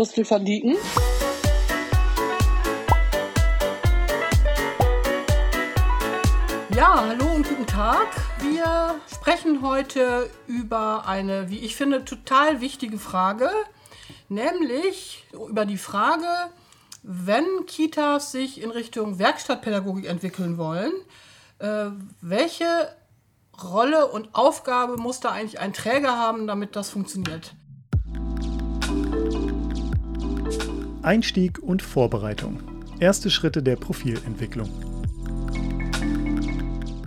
Christel van Dieken. Ja, hallo und guten Tag. Wir sprechen heute über eine, wie ich finde, total wichtige Frage, nämlich über die Frage, wenn Kitas sich in Richtung Werkstattpädagogik entwickeln wollen, äh, welche Rolle und Aufgabe muss da eigentlich ein Träger haben, damit das funktioniert? Einstieg und Vorbereitung. Erste Schritte der Profilentwicklung.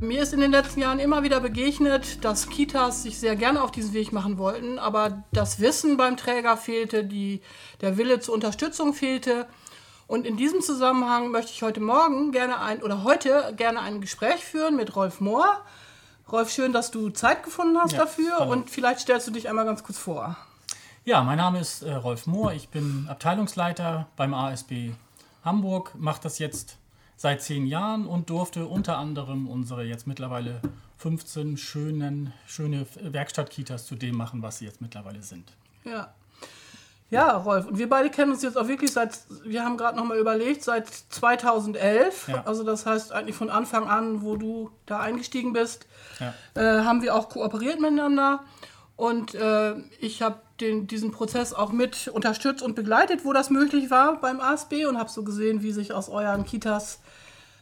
Mir ist in den letzten Jahren immer wieder begegnet, dass Kitas sich sehr gerne auf diesen Weg machen wollten, aber das Wissen beim Träger fehlte, die, der Wille zur Unterstützung fehlte. Und in diesem Zusammenhang möchte ich heute Morgen gerne ein oder heute gerne ein Gespräch führen mit Rolf Mohr. Rolf, schön, dass du Zeit gefunden hast ja, dafür hallo. und vielleicht stellst du dich einmal ganz kurz vor. Ja, mein Name ist äh, Rolf Mohr. Ich bin Abteilungsleiter beim ASB Hamburg, mache das jetzt seit zehn Jahren und durfte unter anderem unsere jetzt mittlerweile 15 schönen, schöne Werkstattkitas zu dem machen, was sie jetzt mittlerweile sind. Ja. Ja, Rolf, und wir beide kennen uns jetzt auch wirklich seit, wir haben gerade nochmal überlegt, seit 2011. Ja. Also das heißt eigentlich von Anfang an, wo du da eingestiegen bist, ja. äh, haben wir auch kooperiert miteinander. Und äh, ich habe diesen Prozess auch mit unterstützt und begleitet, wo das möglich war beim ASB und habe so gesehen, wie sich aus euren Kitas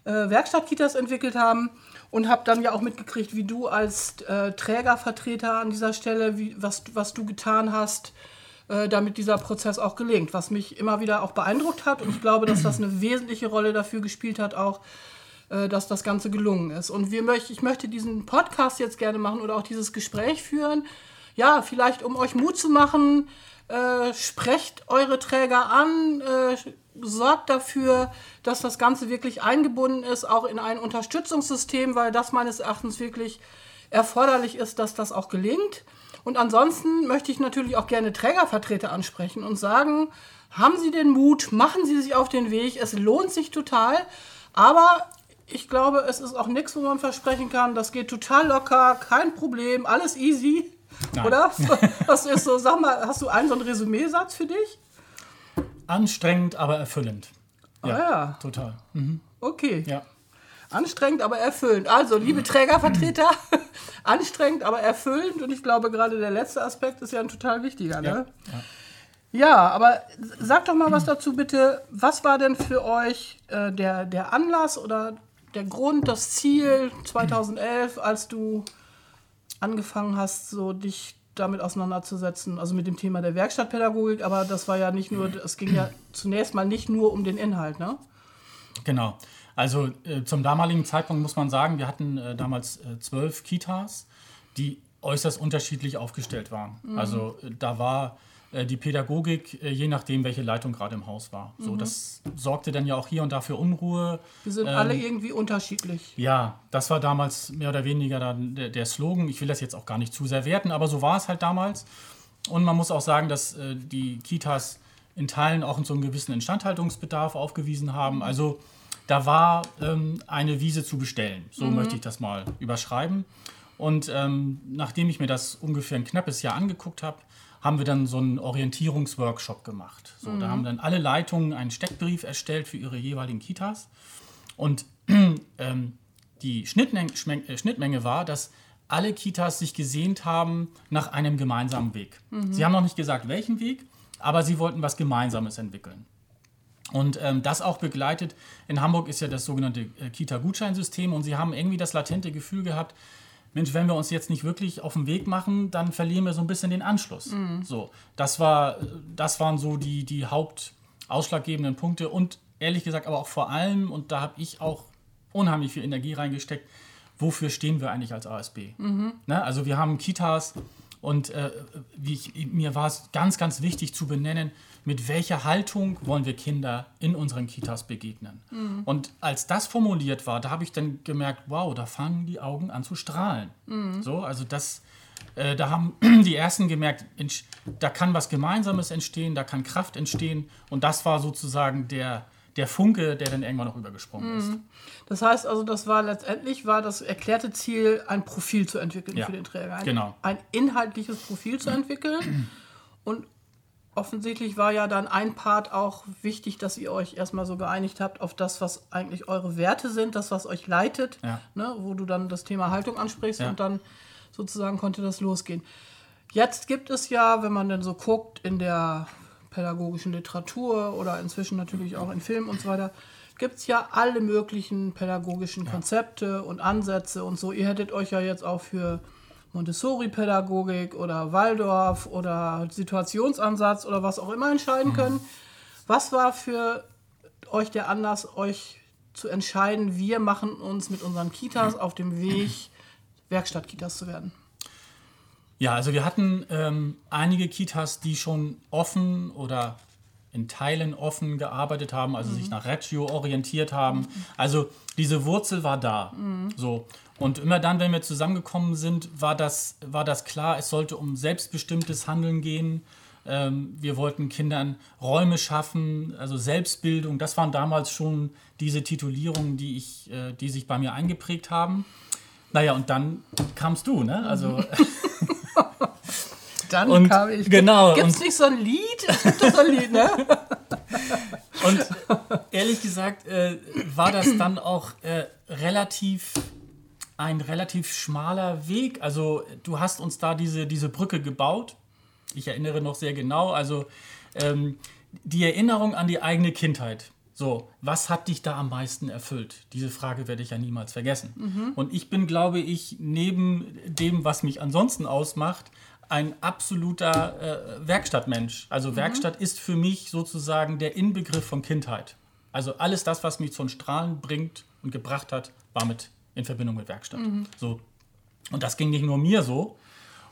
äh, Werkstattkitas entwickelt haben und habe dann ja auch mitgekriegt, wie du als äh, Trägervertreter an dieser Stelle, wie, was, was du getan hast, äh, damit dieser Prozess auch gelingt, was mich immer wieder auch beeindruckt hat. Und ich glaube, dass das eine wesentliche Rolle dafür gespielt hat, auch äh, dass das Ganze gelungen ist. Und wir möcht, ich möchte diesen Podcast jetzt gerne machen oder auch dieses Gespräch führen. Ja, vielleicht um euch Mut zu machen, äh, sprecht eure Träger an, äh, sorgt dafür, dass das Ganze wirklich eingebunden ist, auch in ein Unterstützungssystem, weil das meines Erachtens wirklich erforderlich ist, dass das auch gelingt. Und ansonsten möchte ich natürlich auch gerne Trägervertreter ansprechen und sagen, haben Sie den Mut, machen Sie sich auf den Weg, es lohnt sich total, aber ich glaube, es ist auch nichts, wo man versprechen kann, das geht total locker, kein Problem, alles easy. Nein. Oder? Was ist so, sag mal, hast du einen so einen Resümee-Satz für dich? Anstrengend, aber erfüllend. Ja, ah, ja. total. Mhm. Okay. Ja. Anstrengend, aber erfüllend. Also, liebe Trägervertreter, anstrengend, aber erfüllend. Und ich glaube, gerade der letzte Aspekt ist ja ein total wichtiger. Ne? Ja, ja. ja aber sag doch mal was dazu bitte. Was war denn für euch äh, der, der Anlass oder der Grund, das Ziel 2011, als du angefangen hast, so dich damit auseinanderzusetzen, also mit dem Thema der Werkstattpädagogik, aber das war ja nicht nur, es ging ja zunächst mal nicht nur um den Inhalt, ne? Genau. Also äh, zum damaligen Zeitpunkt muss man sagen, wir hatten äh, damals äh, zwölf Kitas, die äußerst unterschiedlich aufgestellt waren. Mhm. Also äh, da war die Pädagogik, äh, je nachdem, welche Leitung gerade im Haus war. So, mhm. das sorgte dann ja auch hier und da für Unruhe. Wir sind ähm, alle irgendwie unterschiedlich. Ja, das war damals mehr oder weniger dann der, der, Slogan. Ich will das jetzt auch gar nicht zu sehr werten, aber so war es halt damals. Und man muss auch sagen, dass die Kitas in Teilen auch so einen gewissen Instandhaltungsbedarf aufgewiesen haben. Mhm. Also da war ähm, eine Wiese zu bestellen. So mhm. möchte ich das mal überschreiben. Und ähm, nachdem ich mir das ungefähr ein knappes Jahr angeguckt habe, haben wir dann so einen Orientierungsworkshop gemacht. So, mhm. Da haben dann alle Leitungen einen Steckbrief erstellt für ihre jeweiligen Kitas. Und ähm, die Schnittmenge, äh, Schnittmenge war, dass alle Kitas sich gesehnt haben nach einem gemeinsamen Weg. Mhm. Sie haben noch nicht gesagt, welchen Weg, aber sie wollten was Gemeinsames entwickeln. Und ähm, das auch begleitet. In Hamburg ist ja das sogenannte äh, Kita-Gutscheinsystem und sie haben irgendwie das latente Gefühl gehabt, Mensch, wenn wir uns jetzt nicht wirklich auf den Weg machen, dann verlieren wir so ein bisschen den Anschluss. Mhm. So, das, war, das waren so die, die hauptausschlaggebenden Punkte und ehrlich gesagt aber auch vor allem, und da habe ich auch unheimlich viel Energie reingesteckt, wofür stehen wir eigentlich als ASB? Mhm. Ne? Also wir haben Kitas und äh, ich, mir war es ganz, ganz wichtig zu benennen, mit welcher Haltung wollen wir Kinder in unseren Kitas begegnen. Mhm. Und als das formuliert war, da habe ich dann gemerkt, wow, da fangen die Augen an zu strahlen. Mhm. So, also das, äh, da haben die Ersten gemerkt, da kann was Gemeinsames entstehen, da kann Kraft entstehen. Und das war sozusagen der, der Funke, der dann irgendwann noch übergesprungen mhm. ist. Das heißt also, das war letztendlich war das erklärte Ziel, ein Profil zu entwickeln ja, für den Träger. Ein, genau. ein inhaltliches Profil zu entwickeln. Und offensichtlich war ja dann ein Part auch wichtig, dass ihr euch erstmal so geeinigt habt auf das, was eigentlich eure Werte sind, das, was euch leitet, ja. ne, wo du dann das Thema Haltung ansprichst ja. und dann sozusagen konnte das losgehen. Jetzt gibt es ja, wenn man dann so guckt, in der pädagogischen Literatur oder inzwischen natürlich auch in Filmen und so weiter, gibt es ja alle möglichen pädagogischen Konzepte und Ansätze und so. Ihr hättet euch ja jetzt auch für Montessori-Pädagogik oder Waldorf oder Situationsansatz oder was auch immer entscheiden mhm. können. Was war für euch der Anlass, euch zu entscheiden, wir machen uns mit unseren Kitas auf dem Weg, Werkstattkitas zu werden? Ja, also wir hatten ähm, einige Kitas, die schon offen oder in Teilen offen gearbeitet haben, also mhm. sich nach Reggio orientiert haben. Also diese Wurzel war da. Mhm. So. Und immer dann, wenn wir zusammengekommen sind, war das, war das klar, es sollte um selbstbestimmtes Handeln gehen. Ähm, wir wollten Kindern Räume schaffen, also Selbstbildung. Das waren damals schon diese Titulierungen, die, ich, äh, die sich bei mir eingeprägt haben. Naja, und dann kamst du, ne? Also. dann und, kam ich. Genau. Gibt es nicht so ein Lied? Es gibt doch so ein Lied, ne? und ehrlich gesagt äh, war das dann auch äh, relativ ein relativ schmaler Weg. Also du hast uns da diese, diese Brücke gebaut. Ich erinnere noch sehr genau. Also ähm, die Erinnerung an die eigene Kindheit. So, was hat dich da am meisten erfüllt? Diese Frage werde ich ja niemals vergessen. Mhm. Und ich bin, glaube ich, neben dem, was mich ansonsten ausmacht, ein absoluter äh, Werkstattmensch. Also mhm. Werkstatt ist für mich sozusagen der Inbegriff von Kindheit. Also alles das, was mich zum Strahlen bringt und gebracht hat, war mit in Verbindung mit Werkstatt. Mhm. So. Und das ging nicht nur mir so.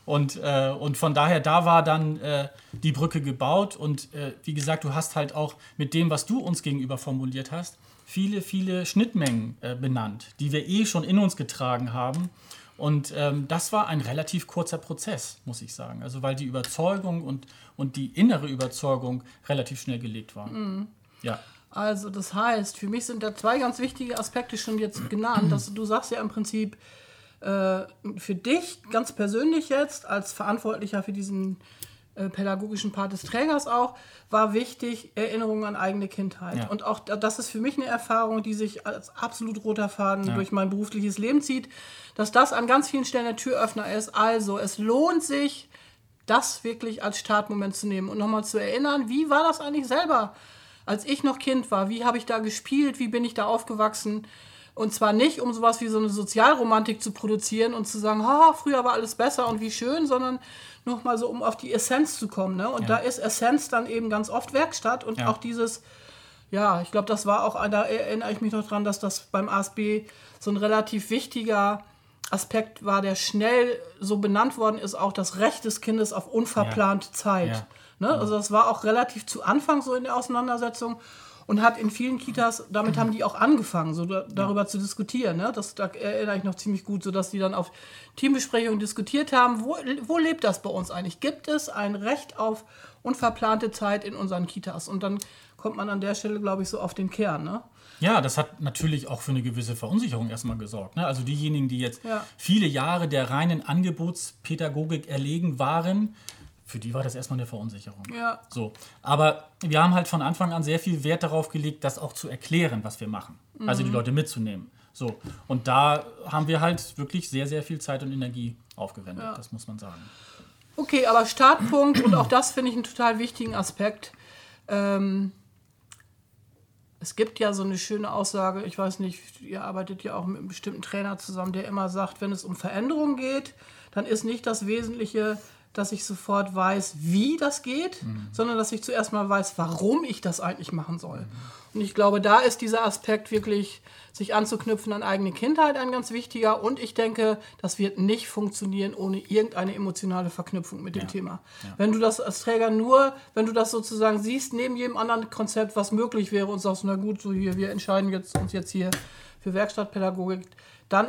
Und, äh, und von daher, da war dann äh, die Brücke gebaut. Und äh, wie gesagt, du hast halt auch mit dem, was du uns gegenüber formuliert hast, viele, viele Schnittmengen äh, benannt, die wir eh schon in uns getragen haben. Und ähm, das war ein relativ kurzer Prozess, muss ich sagen. Also weil die Überzeugung und, und die innere Überzeugung relativ schnell gelegt waren. Mhm. Ja. Also das heißt, für mich sind da zwei ganz wichtige Aspekte schon jetzt genannt. Dass du sagst ja im Prinzip, äh, für dich ganz persönlich jetzt als Verantwortlicher für diesen äh, pädagogischen Part des Trägers auch, war wichtig Erinnerung an eigene Kindheit. Ja. Und auch das ist für mich eine Erfahrung, die sich als absolut roter Faden ja. durch mein berufliches Leben zieht, dass das an ganz vielen Stellen der Türöffner ist. Also es lohnt sich, das wirklich als Startmoment zu nehmen und nochmal zu erinnern, wie war das eigentlich selber? Als ich noch Kind war, wie habe ich da gespielt, wie bin ich da aufgewachsen. Und zwar nicht, um sowas wie so eine Sozialromantik zu produzieren und zu sagen, ha, früher war alles besser und wie schön, sondern nochmal so, um auf die Essenz zu kommen. Ne? Und ja. da ist Essenz dann eben ganz oft Werkstatt und ja. auch dieses, ja, ich glaube, das war auch, da erinnere ich mich noch dran, dass das beim ASB so ein relativ wichtiger Aspekt war, der schnell so benannt worden ist, auch das Recht des Kindes auf unverplante ja. Zeit. Ne? Also das war auch relativ zu Anfang so in der Auseinandersetzung und hat in vielen Kitas, damit haben die auch angefangen, so da, darüber ja. zu diskutieren. Ne? Das da erinnere ich noch ziemlich gut, sodass die dann auf Teambesprechungen diskutiert haben, wo, wo lebt das bei uns eigentlich? Gibt es ein Recht auf unverplante Zeit in unseren Kitas? Und dann kommt man an der Stelle, glaube ich, so auf den Kern. Ne? Ja, das hat natürlich auch für eine gewisse Verunsicherung erstmal gesorgt. Ne? Also diejenigen, die jetzt ja. viele Jahre der reinen Angebotspädagogik erlegen waren, für die war das erstmal eine Verunsicherung. Ja. So. Aber wir haben halt von Anfang an sehr viel Wert darauf gelegt, das auch zu erklären, was wir machen. Mhm. Also die mhm. Leute mitzunehmen. So. Und da haben wir halt wirklich sehr, sehr viel Zeit und Energie aufgewendet, ja. das muss man sagen. Okay, aber Startpunkt, und auch das finde ich einen total wichtigen Aspekt. Ähm, es gibt ja so eine schöne Aussage, ich weiß nicht, ihr arbeitet ja auch mit einem bestimmten Trainer zusammen, der immer sagt, wenn es um Veränderung geht, dann ist nicht das Wesentliche, dass ich sofort weiß, wie das geht, mhm. sondern dass ich zuerst mal weiß, warum ich das eigentlich machen soll. Mhm. Und ich glaube, da ist dieser Aspekt wirklich, sich anzuknüpfen an eigene Kindheit ein ganz wichtiger. Und ich denke, das wird nicht funktionieren ohne irgendeine emotionale Verknüpfung mit dem ja. Thema. Ja. Wenn du das als Träger nur, wenn du das sozusagen siehst, neben jedem anderen Konzept, was möglich wäre und sagst, na gut, so hier, wir entscheiden jetzt, uns jetzt hier für Werkstattpädagogik, dann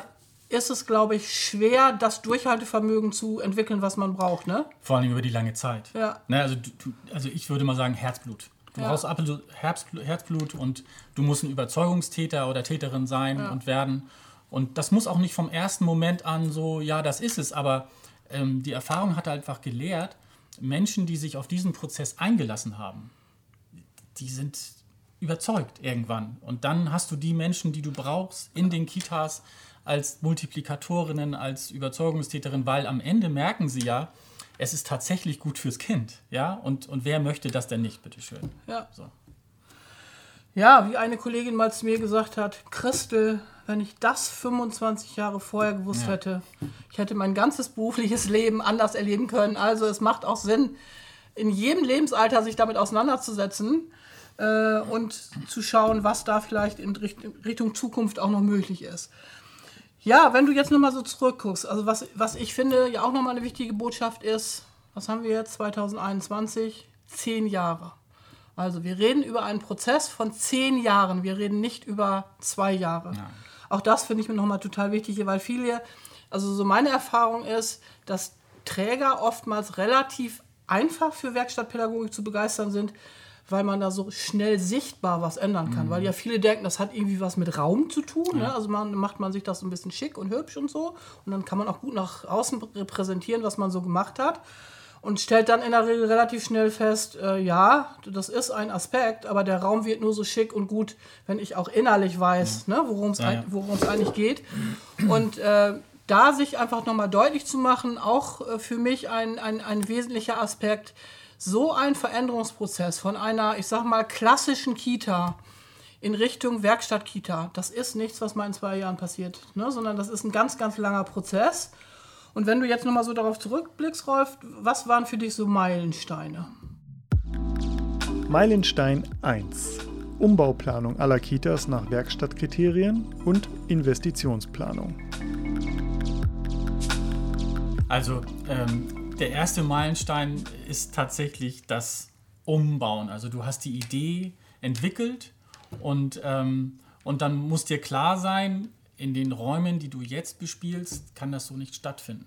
ist es, glaube ich, schwer, das Durchhaltevermögen zu entwickeln, was man braucht. Ne? Vor allem über die lange Zeit. Ja. Ne, also, du, also ich würde mal sagen, Herzblut. Du ja. brauchst absolut Herzblut und du musst ein Überzeugungstäter oder Täterin sein ja. und werden. Und das muss auch nicht vom ersten Moment an so, ja, das ist es, aber ähm, die Erfahrung hat einfach gelehrt, Menschen, die sich auf diesen Prozess eingelassen haben, die sind überzeugt irgendwann. Und dann hast du die Menschen, die du brauchst in den Kitas als Multiplikatorinnen, als Überzeugungstäterin, weil am Ende merken sie ja, es ist tatsächlich gut fürs Kind. Ja? Und, und wer möchte das denn nicht, bitteschön? Ja. So. Ja, wie eine Kollegin mal zu mir gesagt hat, Christel, wenn ich das 25 Jahre vorher gewusst ja. hätte, ich hätte mein ganzes berufliches Leben anders erleben können. Also es macht auch Sinn, in jedem Lebensalter sich damit auseinanderzusetzen äh, und zu schauen, was da vielleicht in Richtung Zukunft auch noch möglich ist. Ja, wenn du jetzt nochmal so zurückguckst, also was, was ich finde ja auch nochmal eine wichtige Botschaft ist, was haben wir jetzt 2021? Zehn Jahre. Also wir reden über einen Prozess von zehn Jahren. Wir reden nicht über zwei Jahre. Ja. Auch das finde ich mir nochmal total wichtig, weil viele, also so meine Erfahrung ist, dass Träger oftmals relativ einfach für Werkstattpädagogik zu begeistern sind, weil man da so schnell sichtbar was ändern kann. Mhm. Weil ja viele denken, das hat irgendwie was mit Raum zu tun. Ne? Also man, macht man sich das so ein bisschen schick und hübsch und so. Und dann kann man auch gut nach außen repräsentieren, was man so gemacht hat. Und stellt dann in der Regel relativ schnell fest, äh, ja, das ist ein Aspekt, aber der Raum wird nur so schick und gut, wenn ich auch innerlich weiß, ja. ne, worum es ja, ja. eigentlich geht. Und äh, da sich einfach nochmal deutlich zu machen, auch äh, für mich ein, ein, ein wesentlicher Aspekt, so ein Veränderungsprozess von einer, ich sag mal, klassischen Kita in Richtung Werkstattkita, das ist nichts, was mal in zwei Jahren passiert, ne? sondern das ist ein ganz, ganz langer Prozess. Und wenn du jetzt nochmal so darauf zurückblickst, Rolf, was waren für dich so Meilensteine? Meilenstein 1. Umbauplanung aller Kitas nach Werkstattkriterien und Investitionsplanung. Also ähm, der erste Meilenstein ist tatsächlich das Umbauen. Also du hast die Idee entwickelt und, ähm, und dann muss dir klar sein, in den Räumen, die du jetzt bespielst, kann das so nicht stattfinden.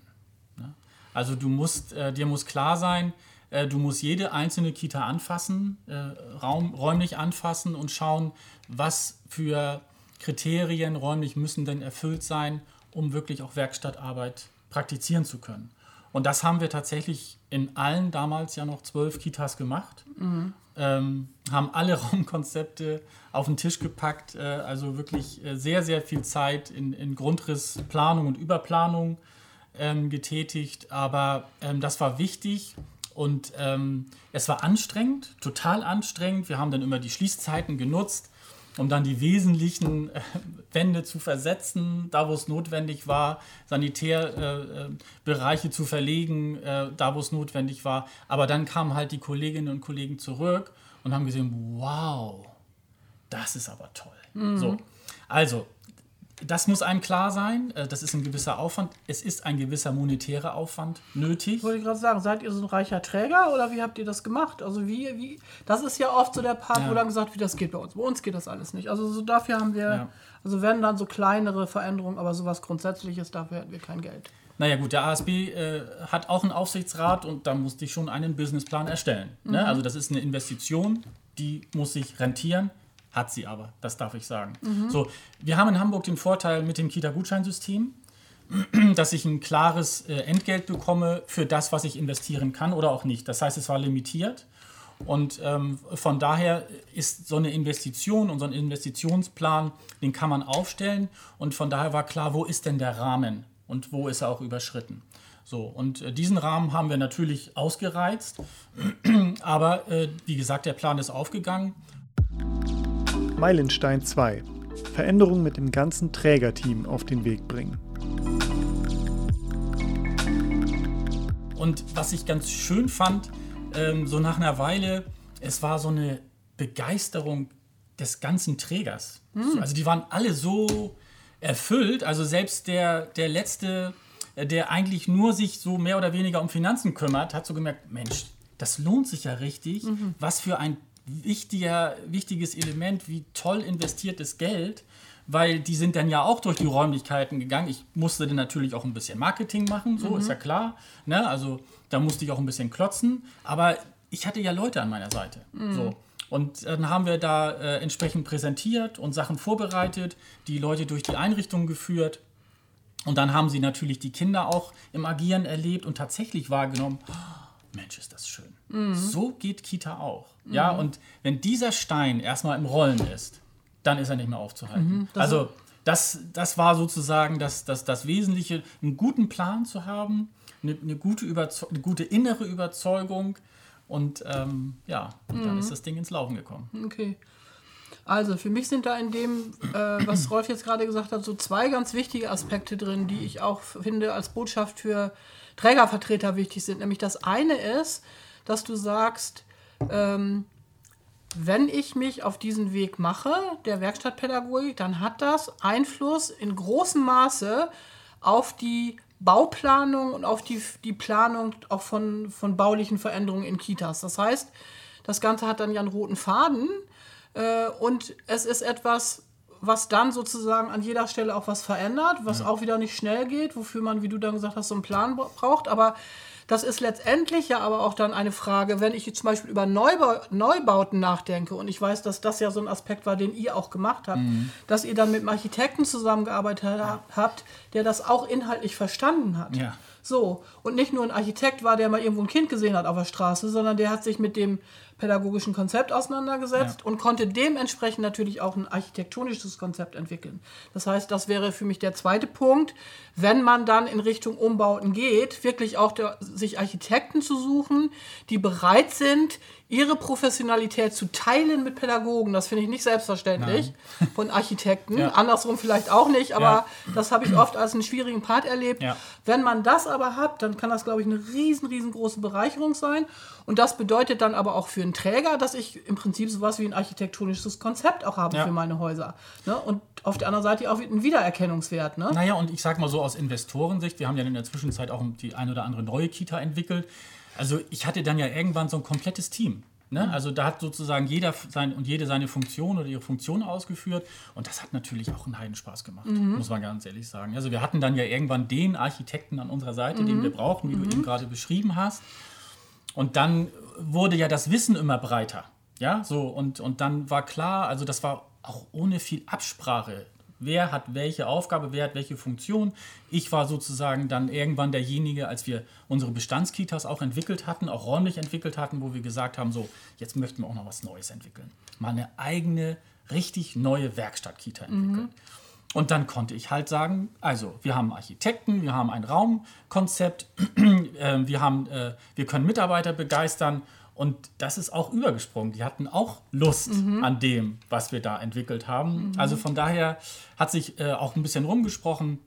Ne? Also du musst, äh, dir muss klar sein, äh, du musst jede einzelne Kita anfassen, äh, Raum, räumlich anfassen und schauen, was für Kriterien räumlich müssen denn erfüllt sein, um wirklich auch Werkstattarbeit praktizieren zu können. Und das haben wir tatsächlich in allen damals ja noch zwölf Kitas gemacht. Mhm. Ähm, haben alle Raumkonzepte auf den Tisch gepackt, äh, also wirklich äh, sehr, sehr viel Zeit in, in Grundrissplanung und Überplanung ähm, getätigt. Aber ähm, das war wichtig und ähm, es war anstrengend, total anstrengend. Wir haben dann immer die Schließzeiten genutzt um dann die wesentlichen äh, Wände zu versetzen, da wo es notwendig war, Sanitärbereiche äh, äh zu verlegen, äh, da wo es notwendig war. Aber dann kamen halt die Kolleginnen und Kollegen zurück und haben gesehen, wow, das ist aber toll. Mhm. So, also das muss einem klar sein. Äh, das ist ein gewisser Aufwand. Es ist ein gewisser monetärer Aufwand nötig. Wollte ich gerade sagen, seid ihr so ein reicher Träger oder wie habt ihr das gemacht? Also wie, wie, das ist ja oft so der Part, ja. wo dann gesagt, wie das geht bei uns. Bei uns geht das alles nicht. Also so dafür haben wir, ja. also werden dann so kleinere Veränderungen, aber sowas Grundsätzliches, dafür hätten wir kein Geld. Naja gut, der ASB äh, hat auch einen Aufsichtsrat und da musste ich schon einen Businessplan erstellen. Ne? Mhm. Ne? Also das ist eine Investition, die muss sich rentieren. Hat sie aber, das darf ich sagen. Mhm. So, wir haben in Hamburg den Vorteil mit dem Kita-Gutscheinsystem, dass ich ein klares äh, Entgelt bekomme für das, was ich investieren kann oder auch nicht. Das heißt, es war limitiert. Und ähm, von daher ist so eine Investition und so ein Investitionsplan, den kann man aufstellen. Und von daher war klar, wo ist denn der Rahmen und wo ist er auch überschritten. So, und äh, diesen Rahmen haben wir natürlich ausgereizt. Aber äh, wie gesagt, der Plan ist aufgegangen. Meilenstein 2. Veränderungen mit dem ganzen Trägerteam auf den Weg bringen. Und was ich ganz schön fand, ähm, so nach einer Weile, es war so eine Begeisterung des ganzen Trägers. Mhm. Also die waren alle so erfüllt. Also selbst der, der letzte, äh, der eigentlich nur sich so mehr oder weniger um Finanzen kümmert, hat so gemerkt, Mensch, das lohnt sich ja richtig. Mhm. Was für ein wichtiger, wichtiges Element, wie toll investiertes Geld, weil die sind dann ja auch durch die Räumlichkeiten gegangen. Ich musste dann natürlich auch ein bisschen Marketing machen, so mhm. ist ja klar. Ne? Also da musste ich auch ein bisschen klotzen, aber ich hatte ja Leute an meiner Seite. Mhm. So. Und dann haben wir da äh, entsprechend präsentiert und Sachen vorbereitet, die Leute durch die Einrichtung geführt. Und dann haben sie natürlich die Kinder auch im Agieren erlebt und tatsächlich wahrgenommen, Mensch, ist das schön. Mhm. So geht Kita auch. Mhm. Ja, und wenn dieser Stein erstmal im Rollen ist, dann ist er nicht mehr aufzuhalten. Mhm, das also das, das war sozusagen das, das, das Wesentliche, einen guten Plan zu haben, eine, eine gute, eine gute innere Überzeugung und ähm, ja, und dann ist mhm. das Ding ins Laufen gekommen. Okay. Also für mich sind da in dem, äh, was Rolf jetzt gerade gesagt hat, so zwei ganz wichtige Aspekte drin, die ich auch finde als Botschaft für Trägervertreter wichtig sind. Nämlich das eine ist, dass du sagst, ähm, wenn ich mich auf diesen Weg mache, der Werkstattpädagogik, dann hat das Einfluss in großem Maße auf die Bauplanung und auf die, die Planung auch von, von baulichen Veränderungen in Kitas. Das heißt, das Ganze hat dann ja einen roten Faden äh, und es ist etwas, was dann sozusagen an jeder Stelle auch was verändert, was ja. auch wieder nicht schnell geht, wofür man, wie du dann gesagt hast, so einen Plan braucht. Aber das ist letztendlich ja aber auch dann eine Frage, wenn ich zum Beispiel über Neubau Neubauten nachdenke und ich weiß, dass das ja so ein Aspekt war, den ihr auch gemacht habt, mhm. dass ihr dann mit einem Architekten zusammengearbeitet ja. habt, der das auch inhaltlich verstanden hat. Ja. So, und nicht nur ein Architekt war, der mal irgendwo ein Kind gesehen hat auf der Straße, sondern der hat sich mit dem pädagogischen Konzept auseinandergesetzt ja. und konnte dementsprechend natürlich auch ein architektonisches Konzept entwickeln. Das heißt, das wäre für mich der zweite Punkt, wenn man dann in Richtung Umbauten geht, wirklich auch der, sich Architekten zu suchen, die bereit sind, ihre Professionalität zu teilen mit Pädagogen. Das finde ich nicht selbstverständlich Nein. von Architekten. ja. Andersrum vielleicht auch nicht, aber ja. das habe ich oft als einen schwierigen Part erlebt. Ja. Wenn man das aber hat, dann kann das, glaube ich, eine riesen, riesengroße Bereicherung sein. Und das bedeutet dann aber auch für einen Träger, dass ich im Prinzip sowas wie ein architektonisches Konzept auch habe für meine Häuser. Ne? Und auf der anderen Seite auch einen Wiedererkennungswert. Ne? Naja, und ich sage mal so aus Investorensicht, wir haben ja in der Zwischenzeit auch die ein oder andere neue Kita entwickelt. Also ich hatte dann ja irgendwann so ein komplettes Team. Ne? Mhm. Also da hat sozusagen jeder sein, und jede seine Funktion oder ihre Funktion ausgeführt. Und das hat natürlich auch einen Heidenspaß gemacht, mhm. muss man ganz ehrlich sagen. Also wir hatten dann ja irgendwann den Architekten an unserer Seite, mhm. den wir brauchten, wie du eben mhm. gerade beschrieben hast. Und dann wurde ja das Wissen immer breiter. Ja, so und, und dann war klar, also das war auch ohne viel Absprache wer hat welche Aufgabe, wer hat welche Funktion. Ich war sozusagen dann irgendwann derjenige, als wir unsere Bestandskitas auch entwickelt hatten, auch räumlich entwickelt hatten, wo wir gesagt haben, so, jetzt möchten wir auch noch was Neues entwickeln. Mal eine eigene, richtig neue Werkstattkita entwickeln. Mhm. Und dann konnte ich halt sagen, also wir haben Architekten, wir haben ein Raumkonzept, äh, wir, haben, äh, wir können Mitarbeiter begeistern und das ist auch übergesprungen. Die hatten auch Lust mhm. an dem, was wir da entwickelt haben. Mhm. Also von daher hat sich äh, auch ein bisschen rumgesprochen.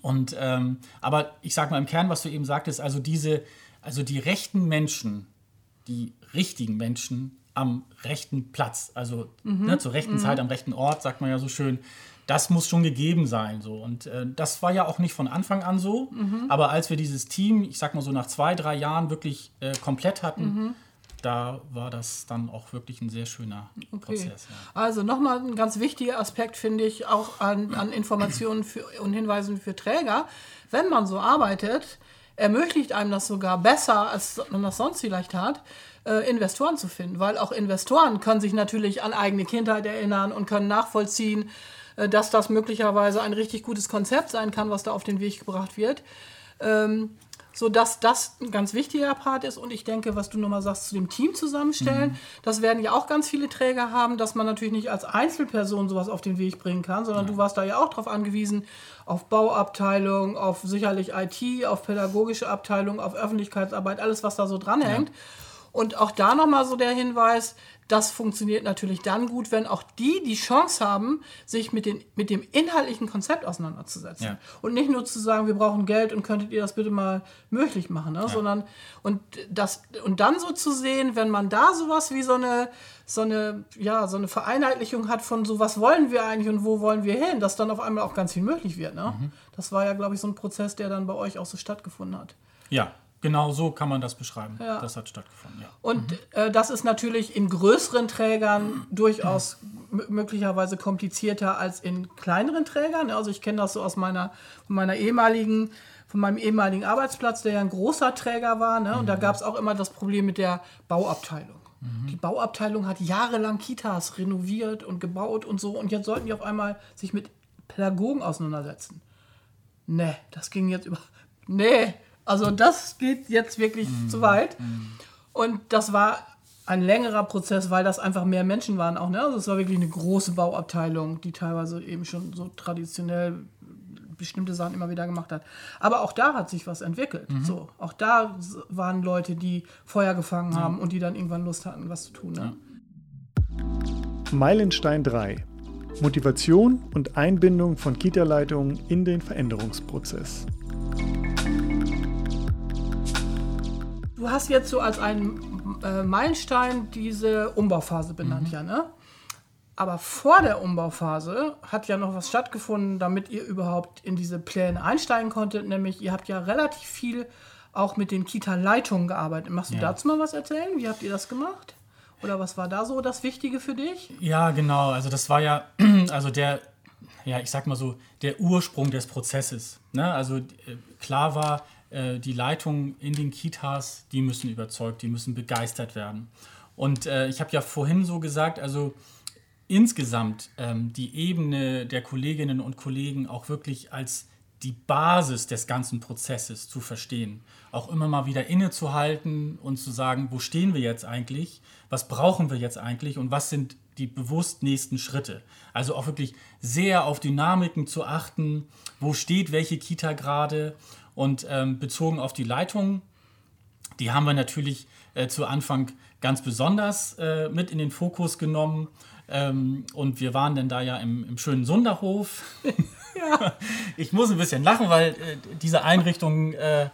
Und ähm, aber ich sage mal im Kern, was du eben sagtest, also diese, also die rechten Menschen, die richtigen Menschen am rechten Platz, also mhm. ne, zur rechten mhm. Zeit am rechten Ort, sagt man ja so schön. Das muss schon gegeben sein. So. Und äh, das war ja auch nicht von Anfang an so. Mhm. Aber als wir dieses Team, ich sag mal so nach zwei, drei Jahren wirklich äh, komplett hatten, mhm da war das dann auch wirklich ein sehr schöner okay. Prozess. Ja. Also nochmal ein ganz wichtiger Aspekt, finde ich, auch an, an Informationen für, und Hinweisen für Träger. Wenn man so arbeitet, ermöglicht einem das sogar besser, als man das sonst vielleicht hat, äh, Investoren zu finden. Weil auch Investoren können sich natürlich an eigene Kindheit erinnern und können nachvollziehen, dass das möglicherweise ein richtig gutes Konzept sein kann, was da auf den Weg gebracht wird. Ähm, sodass das ein ganz wichtiger Part ist. Und ich denke, was du nochmal sagst, zu dem Team zusammenstellen, mhm. das werden ja auch ganz viele Träger haben, dass man natürlich nicht als Einzelperson sowas auf den Weg bringen kann, sondern ja. du warst da ja auch darauf angewiesen, auf Bauabteilung, auf sicherlich IT, auf pädagogische Abteilung, auf Öffentlichkeitsarbeit, alles, was da so dranhängt. Ja. Und auch da nochmal so der Hinweis, das funktioniert natürlich dann gut, wenn auch die die Chance haben, sich mit, den, mit dem inhaltlichen Konzept auseinanderzusetzen. Ja. Und nicht nur zu sagen, wir brauchen Geld und könntet ihr das bitte mal möglich machen, ne? Ja. sondern und, das, und dann so zu sehen, wenn man da sowas wie so eine, so eine, ja, so eine Vereinheitlichung hat von so, was wollen wir eigentlich und wo wollen wir hin, dass dann auf einmal auch ganz viel möglich wird. Ne? Mhm. Das war ja, glaube ich, so ein Prozess, der dann bei euch auch so stattgefunden hat. Ja, Genau so kann man das beschreiben. Ja. Das hat stattgefunden, ja. Und mhm. äh, das ist natürlich in größeren Trägern durchaus möglicherweise komplizierter als in kleineren Trägern. Also ich kenne das so aus meiner, meiner ehemaligen, von meinem ehemaligen Arbeitsplatz, der ja ein großer Träger war. Ne? Und mhm. da gab es auch immer das Problem mit der Bauabteilung. Mhm. Die Bauabteilung hat jahrelang Kitas renoviert und gebaut und so. Und jetzt sollten die auf einmal sich mit Pädagogen auseinandersetzen. Nee, das ging jetzt über. Nee, Also das geht jetzt wirklich mhm. zu weit. Mhm. Und das war ein längerer Prozess, weil das einfach mehr Menschen waren auch. Ne? Also es war wirklich eine große Bauabteilung, die teilweise eben schon so traditionell bestimmte Sachen immer wieder gemacht hat. Aber auch da hat sich was entwickelt. Mhm. So, auch da waren Leute, die Feuer gefangen ja. haben und die dann irgendwann Lust hatten, was zu tun. Ne? Ja. Meilenstein 3. Motivation und Einbindung von Kita-Leitungen in den Veränderungsprozess. Du hast jetzt so als einen äh, Meilenstein diese Umbauphase benannt, mhm. ja, ne? Aber vor der Umbauphase hat ja noch was stattgefunden, damit ihr überhaupt in diese Pläne einsteigen konntet. Nämlich, ihr habt ja relativ viel auch mit den Kita-Leitungen gearbeitet. Machst du ja. dazu mal was erzählen? Wie habt ihr das gemacht? Oder was war da so das Wichtige für dich? Ja, genau. Also das war ja, also der, ja, ich sag mal so, der Ursprung des Prozesses. Ne? Also äh, klar war, äh, die Leitungen in den Kitas, die müssen überzeugt, die müssen begeistert werden. Und äh, ich habe ja vorhin so gesagt, also insgesamt ähm, die Ebene der Kolleginnen und Kollegen auch wirklich als die Basis des ganzen Prozesses zu verstehen. Auch immer mal wieder innezuhalten und zu sagen, wo stehen wir jetzt eigentlich, was brauchen wir jetzt eigentlich und was sind die bewusst nächsten Schritte. Also auch wirklich sehr auf Dynamiken zu achten, wo steht welche Kita gerade und ähm, bezogen auf die Leitung, die haben wir natürlich äh, zu Anfang ganz besonders äh, mit in den Fokus genommen ähm, und wir waren dann da ja im, im schönen Sunderhof. ja. Ich muss ein bisschen lachen, weil äh, diese Einrichtung äh,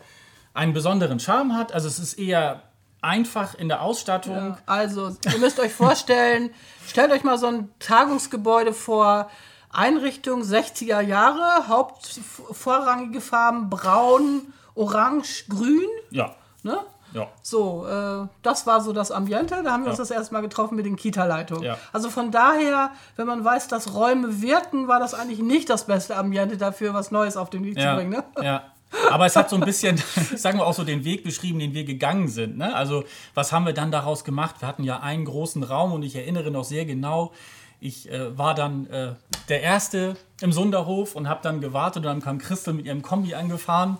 einen besonderen Charme hat. Also es ist eher einfach in der Ausstattung. Ja, also ihr müsst euch vorstellen, stellt euch mal so ein Tagungsgebäude vor. Einrichtung 60er Jahre, hauptvorrangige Farben braun, orange, grün. Ja. Ne? Ja. So, äh, das war so das Ambiente. Da haben wir ja. uns das erste Mal getroffen mit den Kita-Leitungen. Ja. Also von daher, wenn man weiß, dass Räume wirken, war das eigentlich nicht das beste Ambiente dafür, was Neues auf den Weg zu bringen. Ne? Ja. Aber es hat so ein bisschen, sagen wir auch so, den Weg beschrieben, den wir gegangen sind. Ne? Also, was haben wir dann daraus gemacht? Wir hatten ja einen großen Raum und ich erinnere noch sehr genau, ich äh, war dann äh, der Erste im Sonderhof und habe dann gewartet und dann kam Christel mit ihrem Kombi angefahren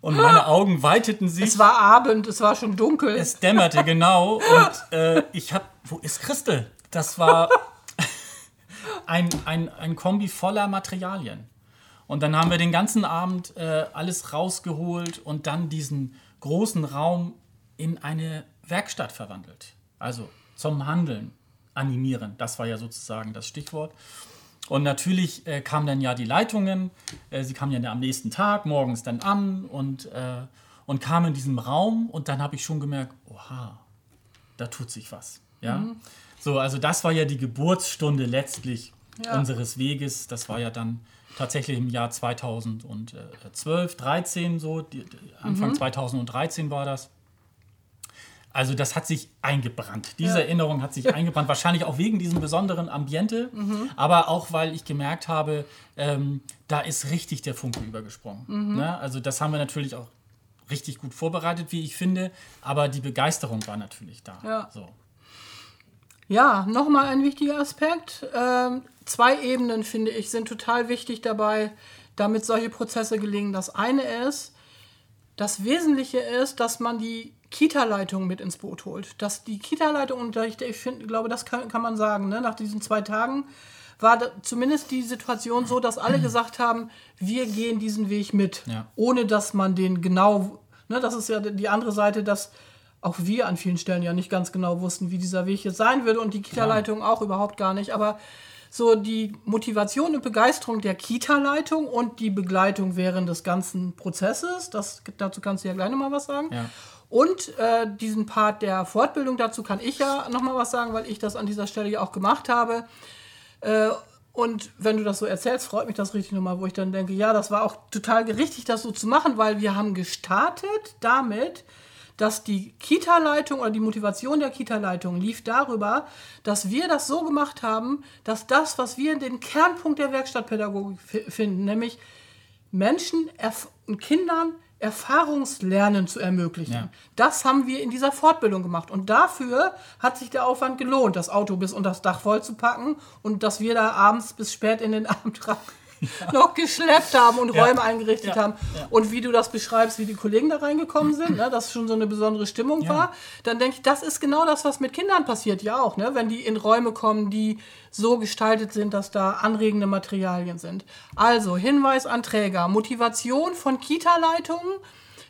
und meine Augen weiteten sich. Es war Abend, es war schon dunkel. Es dämmerte, genau. Und äh, ich hab. Wo ist Christel? Das war ein, ein, ein Kombi voller Materialien. Und dann haben wir den ganzen Abend äh, alles rausgeholt und dann diesen großen Raum in eine Werkstatt verwandelt. Also zum Handeln animieren. Das war ja sozusagen das Stichwort. Und natürlich äh, kamen dann ja die Leitungen, äh, sie kamen ja am nächsten Tag, morgens dann an und, äh, und kamen in diesem Raum und dann habe ich schon gemerkt, oha, da tut sich was. Ja? Mhm. So, also das war ja die Geburtsstunde letztlich ja. unseres Weges. Das war ja dann tatsächlich im Jahr 2012, 13 so, die, Anfang mhm. 2013 war das. Also das hat sich eingebrannt. Diese ja. Erinnerung hat sich eingebrannt. Wahrscheinlich auch wegen diesem besonderen Ambiente, mhm. aber auch weil ich gemerkt habe, ähm, da ist richtig der Funke übergesprungen. Mhm. Ne? Also das haben wir natürlich auch richtig gut vorbereitet, wie ich finde, aber die Begeisterung war natürlich da. Ja, so. ja nochmal ein wichtiger Aspekt. Ähm, zwei Ebenen, finde ich, sind total wichtig dabei, damit solche Prozesse gelingen. Das eine ist, das Wesentliche ist, dass man die Kita-Leitung mit ins Boot holt. Dass die Kita-Leitung, und ich, ich find, glaube, das kann, kann man sagen, ne? nach diesen zwei Tagen war zumindest die Situation so, dass alle gesagt haben, wir gehen diesen Weg mit, ja. ohne dass man den genau, ne, das ist ja die andere Seite, dass auch wir an vielen Stellen ja nicht ganz genau wussten, wie dieser Weg jetzt sein würde und die Kita-Leitung auch überhaupt gar nicht, aber so die Motivation und Begeisterung der Kita-Leitung und die Begleitung während des ganzen Prozesses, das, dazu kannst du ja gleich nochmal was sagen. Ja. Und äh, diesen Part der Fortbildung, dazu kann ich ja nochmal was sagen, weil ich das an dieser Stelle ja auch gemacht habe. Äh, und wenn du das so erzählst, freut mich das richtig nochmal, wo ich dann denke, ja, das war auch total richtig, das so zu machen, weil wir haben gestartet damit, dass die Kita-Leitung oder die Motivation der Kita-Leitung lief darüber, dass wir das so gemacht haben, dass das, was wir den Kernpunkt der Werkstattpädagogik finden, nämlich Menschen und Kindern Erfahrungslernen zu ermöglichen. Ja. Das haben wir in dieser Fortbildung gemacht. Und dafür hat sich der Aufwand gelohnt, das Auto bis unter das Dach voll zu packen und dass wir da abends bis spät in den Abend noch geschleppt haben und Räume eingerichtet haben. Und wie du das beschreibst, wie die Kollegen da reingekommen sind, ne, dass schon so eine besondere Stimmung war, dann denke ich, das ist genau das, was mit Kindern passiert, ja auch, ne? wenn die in Räume kommen, die so gestaltet sind, dass da anregende Materialien sind. Also Hinweis an Träger, Motivation von Kita-Leitungen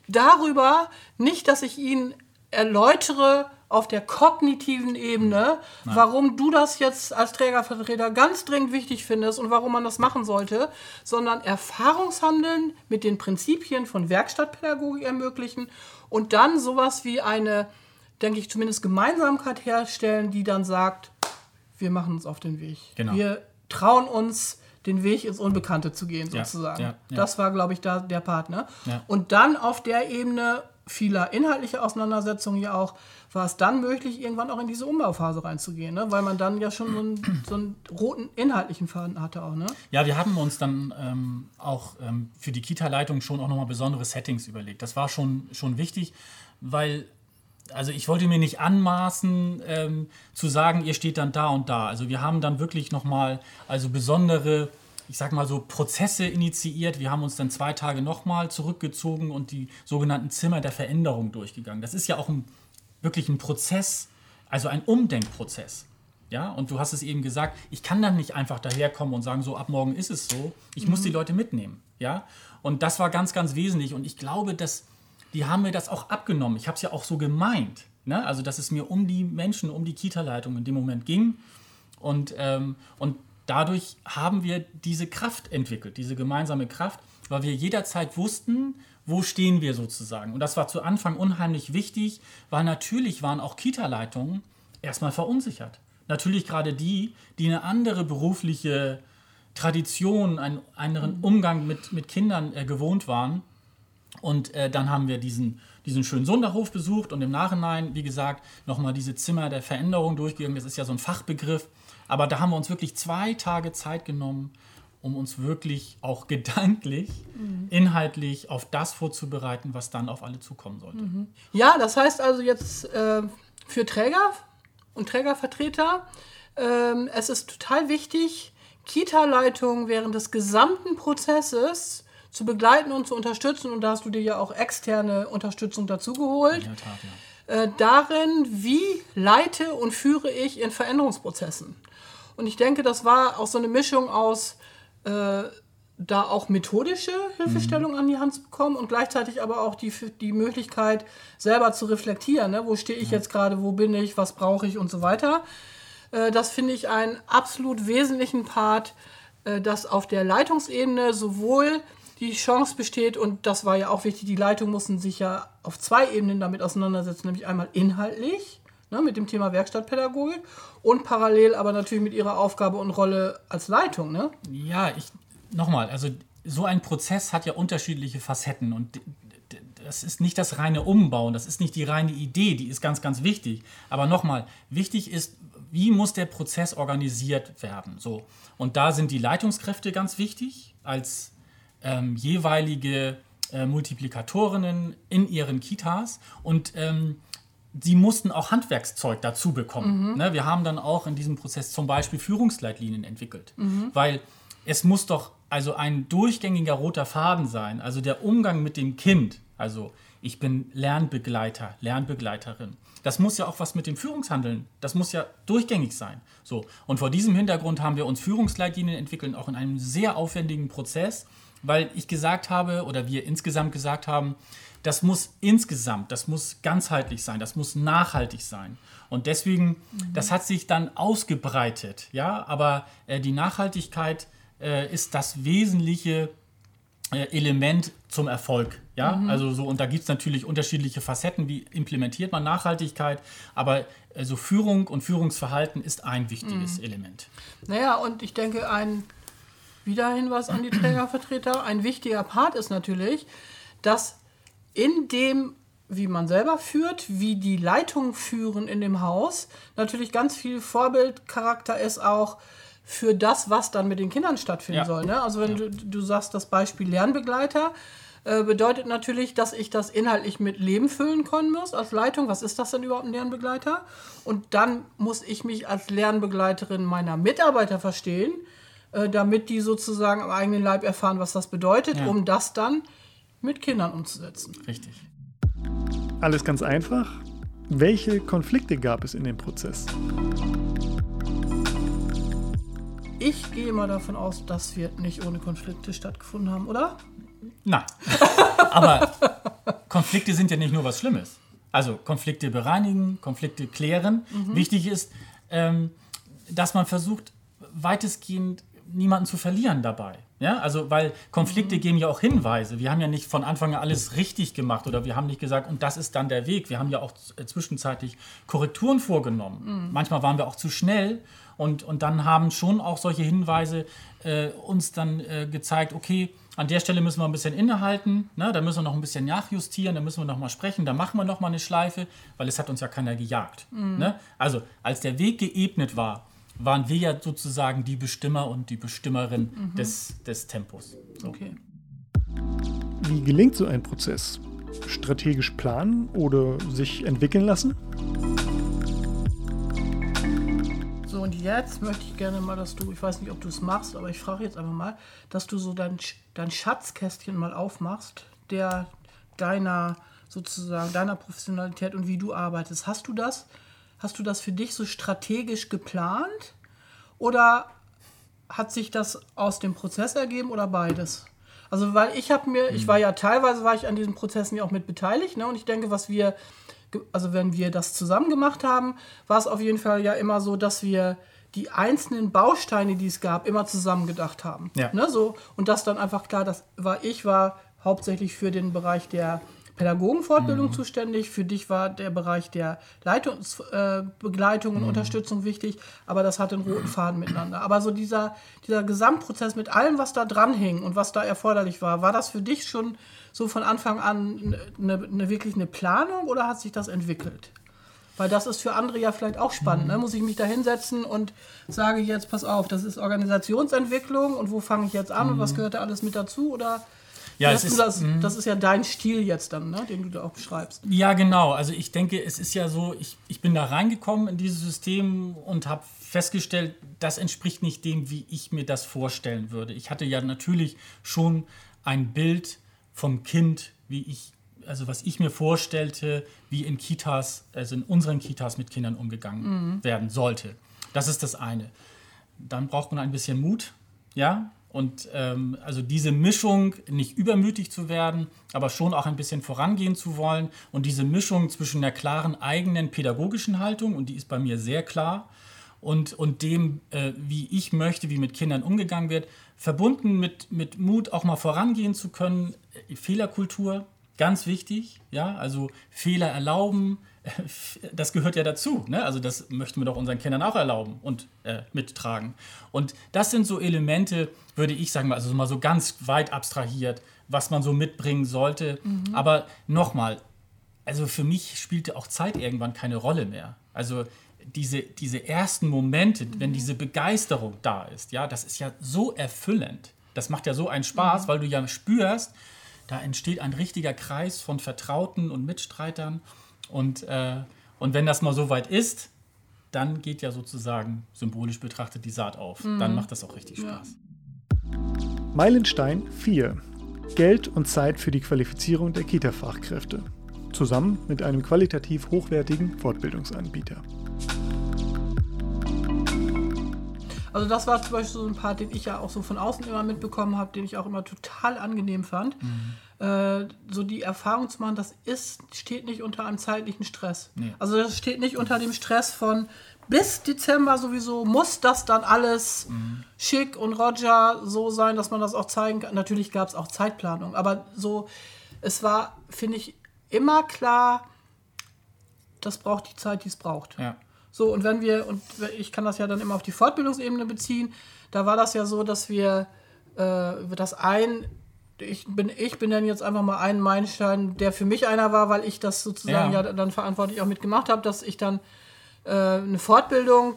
darüber, nicht, dass ich ihnen erläutere, auf der kognitiven Ebene, Nein. warum du das jetzt als Trägervertreter ganz dringend wichtig findest und warum man das machen sollte, sondern Erfahrungshandeln mit den Prinzipien von Werkstattpädagogik ermöglichen und dann sowas wie eine, denke ich, zumindest Gemeinsamkeit herstellen, die dann sagt, wir machen uns auf den Weg. Genau. Wir trauen uns, den Weg ins Unbekannte zu gehen, sozusagen. Ja, ja, ja. Das war, glaube ich, da der Partner. Und dann auf der Ebene vieler inhaltlicher Auseinandersetzungen ja auch, war es dann möglich, irgendwann auch in diese Umbauphase reinzugehen, ne? weil man dann ja schon so einen, so einen roten inhaltlichen Faden hatte auch. Ne? Ja, wir haben uns dann ähm, auch ähm, für die Kita-Leitung schon auch nochmal besondere Settings überlegt. Das war schon, schon wichtig, weil also ich wollte mir nicht anmaßen ähm, zu sagen, ihr steht dann da und da. Also wir haben dann wirklich nochmal also besondere ich sag mal so, Prozesse initiiert. Wir haben uns dann zwei Tage nochmal zurückgezogen und die sogenannten Zimmer der Veränderung durchgegangen. Das ist ja auch ein, wirklich ein Prozess, also ein Umdenkprozess. Ja, und du hast es eben gesagt, ich kann dann nicht einfach daherkommen und sagen, so ab morgen ist es so. Ich mhm. muss die Leute mitnehmen. Ja, und das war ganz, ganz wesentlich. Und ich glaube, dass die haben mir das auch abgenommen. Ich habe es ja auch so gemeint. Ne? Also, dass es mir um die Menschen, um die Kita-Leitung in dem Moment ging. Und, ähm, und dadurch haben wir diese Kraft entwickelt, diese gemeinsame Kraft, weil wir jederzeit wussten, wo stehen wir sozusagen. Und das war zu Anfang unheimlich wichtig, weil natürlich waren auch Kita-Leitungen erstmal verunsichert. Natürlich gerade die, die eine andere berufliche Tradition, einen anderen Umgang mit, mit Kindern äh, gewohnt waren. Und äh, dann haben wir diesen, diesen schönen Sonderhof besucht und im Nachhinein, wie gesagt, nochmal diese Zimmer der Veränderung durchgegangen. Das ist ja so ein Fachbegriff. Aber da haben wir uns wirklich zwei Tage Zeit genommen, um uns wirklich auch gedanklich, mhm. inhaltlich auf das vorzubereiten, was dann auf alle zukommen sollte. Mhm. Ja, das heißt also jetzt äh, für Träger und Trägervertreter, äh, es ist total wichtig, Kita-Leitung während des gesamten Prozesses zu begleiten und zu unterstützen. Und da hast du dir ja auch externe Unterstützung dazu geholt. In der Tat, ja. Äh, darin, wie leite und führe ich in Veränderungsprozessen. Und ich denke, das war auch so eine Mischung aus äh, da auch methodische Hilfestellung mhm. an die Hand zu bekommen und gleichzeitig aber auch die, die Möglichkeit, selber zu reflektieren. Ne? Wo stehe ich ja. jetzt gerade, wo bin ich, was brauche ich und so weiter. Äh, das finde ich einen absolut wesentlichen Part, äh, dass auf der Leitungsebene sowohl die Chance besteht, und das war ja auch wichtig, die Leitung mussten sich ja auf zwei Ebenen damit auseinandersetzen, nämlich einmal inhaltlich, ne, mit dem Thema Werkstattpädagogik und parallel aber natürlich mit ihrer Aufgabe und Rolle als Leitung. Ne? Ja, ich nochmal, also so ein Prozess hat ja unterschiedliche Facetten und das ist nicht das reine Umbauen, das ist nicht die reine Idee, die ist ganz, ganz wichtig. Aber nochmal, wichtig ist, wie muss der Prozess organisiert werden? So. Und da sind die Leitungskräfte ganz wichtig als ähm, jeweilige äh, Multiplikatorinnen in ihren Kitas und ähm, sie mussten auch Handwerkszeug dazu bekommen. Mhm. Ne, wir haben dann auch in diesem Prozess zum Beispiel Führungsleitlinien entwickelt, mhm. weil es muss doch also ein durchgängiger roter Faden sein, also der Umgang mit dem Kind, also ich bin Lernbegleiter, Lernbegleiterin. Das muss ja auch was mit dem Führungshandeln, das muss ja durchgängig sein. So, und vor diesem Hintergrund haben wir uns Führungsleitlinien entwickelt, auch in einem sehr aufwendigen Prozess, weil ich gesagt habe oder wir insgesamt gesagt haben, das muss insgesamt, das muss ganzheitlich sein, das muss nachhaltig sein. Und deswegen, mhm. das hat sich dann ausgebreitet, ja, aber äh, die Nachhaltigkeit äh, ist das wesentliche äh, Element zum Erfolg, ja, mhm. also so, und da gibt es natürlich unterschiedliche Facetten, wie implementiert man Nachhaltigkeit, aber also Führung und Führungsverhalten ist ein wichtiges mhm. Element. Naja, und ich denke, ein wieder Hinweis an die Trägervertreter, ein wichtiger Part ist natürlich, dass in dem, wie man selber führt, wie die Leitungen führen in dem Haus, natürlich ganz viel Vorbildcharakter ist auch für das, was dann mit den Kindern stattfinden ja. soll. Ne? Also wenn ja. du, du sagst, das Beispiel Lernbegleiter, äh, bedeutet natürlich, dass ich das inhaltlich mit Leben füllen können muss als Leitung. Was ist das denn überhaupt ein Lernbegleiter? Und dann muss ich mich als Lernbegleiterin meiner Mitarbeiter verstehen, äh, damit die sozusagen am eigenen Leib erfahren, was das bedeutet, ja. um das dann mit Kindern umzusetzen. Richtig. Alles ganz einfach. Welche Konflikte gab es in dem Prozess? Ich gehe mal davon aus, dass wir nicht ohne Konflikte stattgefunden haben, oder? Nein. Aber Konflikte sind ja nicht nur was Schlimmes. Also Konflikte bereinigen, Konflikte klären. Mhm. Wichtig ist, ähm, dass man versucht, weitestgehend niemanden zu verlieren dabei. Ja, also weil Konflikte mhm. geben ja auch Hinweise. Wir haben ja nicht von Anfang an alles richtig gemacht oder wir haben nicht gesagt, und das ist dann der Weg. Wir haben ja auch äh, zwischenzeitlich Korrekturen vorgenommen. Mhm. Manchmal waren wir auch zu schnell und, und dann haben schon auch solche Hinweise äh, uns dann äh, gezeigt, okay, an der Stelle müssen wir ein bisschen innehalten, ne? da müssen wir noch ein bisschen nachjustieren, da müssen wir noch mal sprechen, da machen wir noch mal eine Schleife, weil es hat uns ja keiner gejagt. Mhm. Ne? Also als der Weg geebnet war, waren wir ja sozusagen die Bestimmer und die Bestimmerin mhm. des, des Tempos. So. Okay. Wie gelingt so ein Prozess? Strategisch planen oder sich entwickeln lassen? So, und jetzt möchte ich gerne mal, dass du, ich weiß nicht, ob du es machst, aber ich frage jetzt einfach mal, dass du so dein, dein Schatzkästchen mal aufmachst, der deiner sozusagen, deiner Professionalität und wie du arbeitest. Hast du das? Hast du das für dich so strategisch geplant oder hat sich das aus dem Prozess ergeben oder beides? Also weil ich habe mir, ich war ja teilweise war ich an diesen Prozessen ja auch mit beteiligt, ne? Und ich denke, was wir, also wenn wir das zusammen gemacht haben, war es auf jeden Fall ja immer so, dass wir die einzelnen Bausteine, die es gab, immer zusammen gedacht haben. Ja. Ne? So, und das dann einfach klar, das war ich war hauptsächlich für den Bereich der Pädagogenfortbildung mhm. zuständig. Für dich war der Bereich der Leitungsbegleitung äh, und mhm. Unterstützung wichtig, aber das hat den roten Faden miteinander. Aber so dieser, dieser Gesamtprozess mit allem, was da dran hing und was da erforderlich war, war das für dich schon so von Anfang an eine, eine wirklich eine Planung oder hat sich das entwickelt? Weil das ist für andere ja vielleicht auch spannend. Ne? Mhm. Muss ich mich da hinsetzen und sage jetzt, pass auf, das ist Organisationsentwicklung und wo fange ich jetzt an mhm. und was mhm. gehört da alles mit dazu? Oder ja, es ist, das, mhm. das ist ja dein Stil jetzt dann, ne, den du da auch beschreibst. Ja, genau. Also ich denke, es ist ja so, ich, ich bin da reingekommen in dieses System und habe festgestellt, das entspricht nicht dem, wie ich mir das vorstellen würde. Ich hatte ja natürlich schon ein Bild vom Kind, wie ich, also was ich mir vorstellte, wie in Kitas, also in unseren Kitas mit Kindern umgegangen mhm. werden sollte. Das ist das eine. Dann braucht man ein bisschen Mut, ja, und ähm, also diese Mischung, nicht übermütig zu werden, aber schon auch ein bisschen vorangehen zu wollen. Und diese Mischung zwischen der klaren eigenen pädagogischen Haltung, und die ist bei mir sehr klar, und, und dem, äh, wie ich möchte, wie mit Kindern umgegangen wird, verbunden mit, mit Mut, auch mal vorangehen zu können. Fehlerkultur, ganz wichtig, ja, also Fehler erlauben, das gehört ja dazu. Ne? Also das möchten wir doch unseren Kindern auch erlauben und äh, mittragen. Und das sind so Elemente, würde ich sagen, also mal so ganz weit abstrahiert, was man so mitbringen sollte. Mhm. Aber nochmal, also für mich spielte auch Zeit irgendwann keine Rolle mehr. Also diese, diese ersten Momente, mhm. wenn diese Begeisterung da ist, ja, das ist ja so erfüllend. Das macht ja so einen Spaß, mhm. weil du ja spürst, da entsteht ein richtiger Kreis von Vertrauten und Mitstreitern. Und, äh, und wenn das mal so weit ist, dann geht ja sozusagen symbolisch betrachtet die Saat auf. Mhm. Dann macht das auch richtig Spaß. Ja. Meilenstein 4. Geld und Zeit für die Qualifizierung der Kita-Fachkräfte. Zusammen mit einem qualitativ hochwertigen Fortbildungsanbieter. Also das war zum Beispiel so ein Part, den ich ja auch so von außen immer mitbekommen habe, den ich auch immer total angenehm fand. Mhm äh, so die Erfahrung zu machen, das ist, steht nicht unter einem zeitlichen Stress. Nee. Also das steht nicht unter dem Stress von bis Dezember sowieso muss das dann alles mhm. schick und Roger so sein, dass man das auch zeigen kann. Natürlich gab es auch Zeitplanung, aber so, es war, finde ich, immer klar, das braucht die Zeit, die es braucht. Ja. So, und wenn wir, und ich kann das ja dann immer auf die Fortbildungsebene beziehen, da war das ja so, dass wir äh, das ein ich bin, ich bin dann jetzt einfach mal ein Meilenstein, der für mich einer war, weil ich das sozusagen ja, ja dann verantwortlich auch mitgemacht habe, dass ich dann äh, eine Fortbildung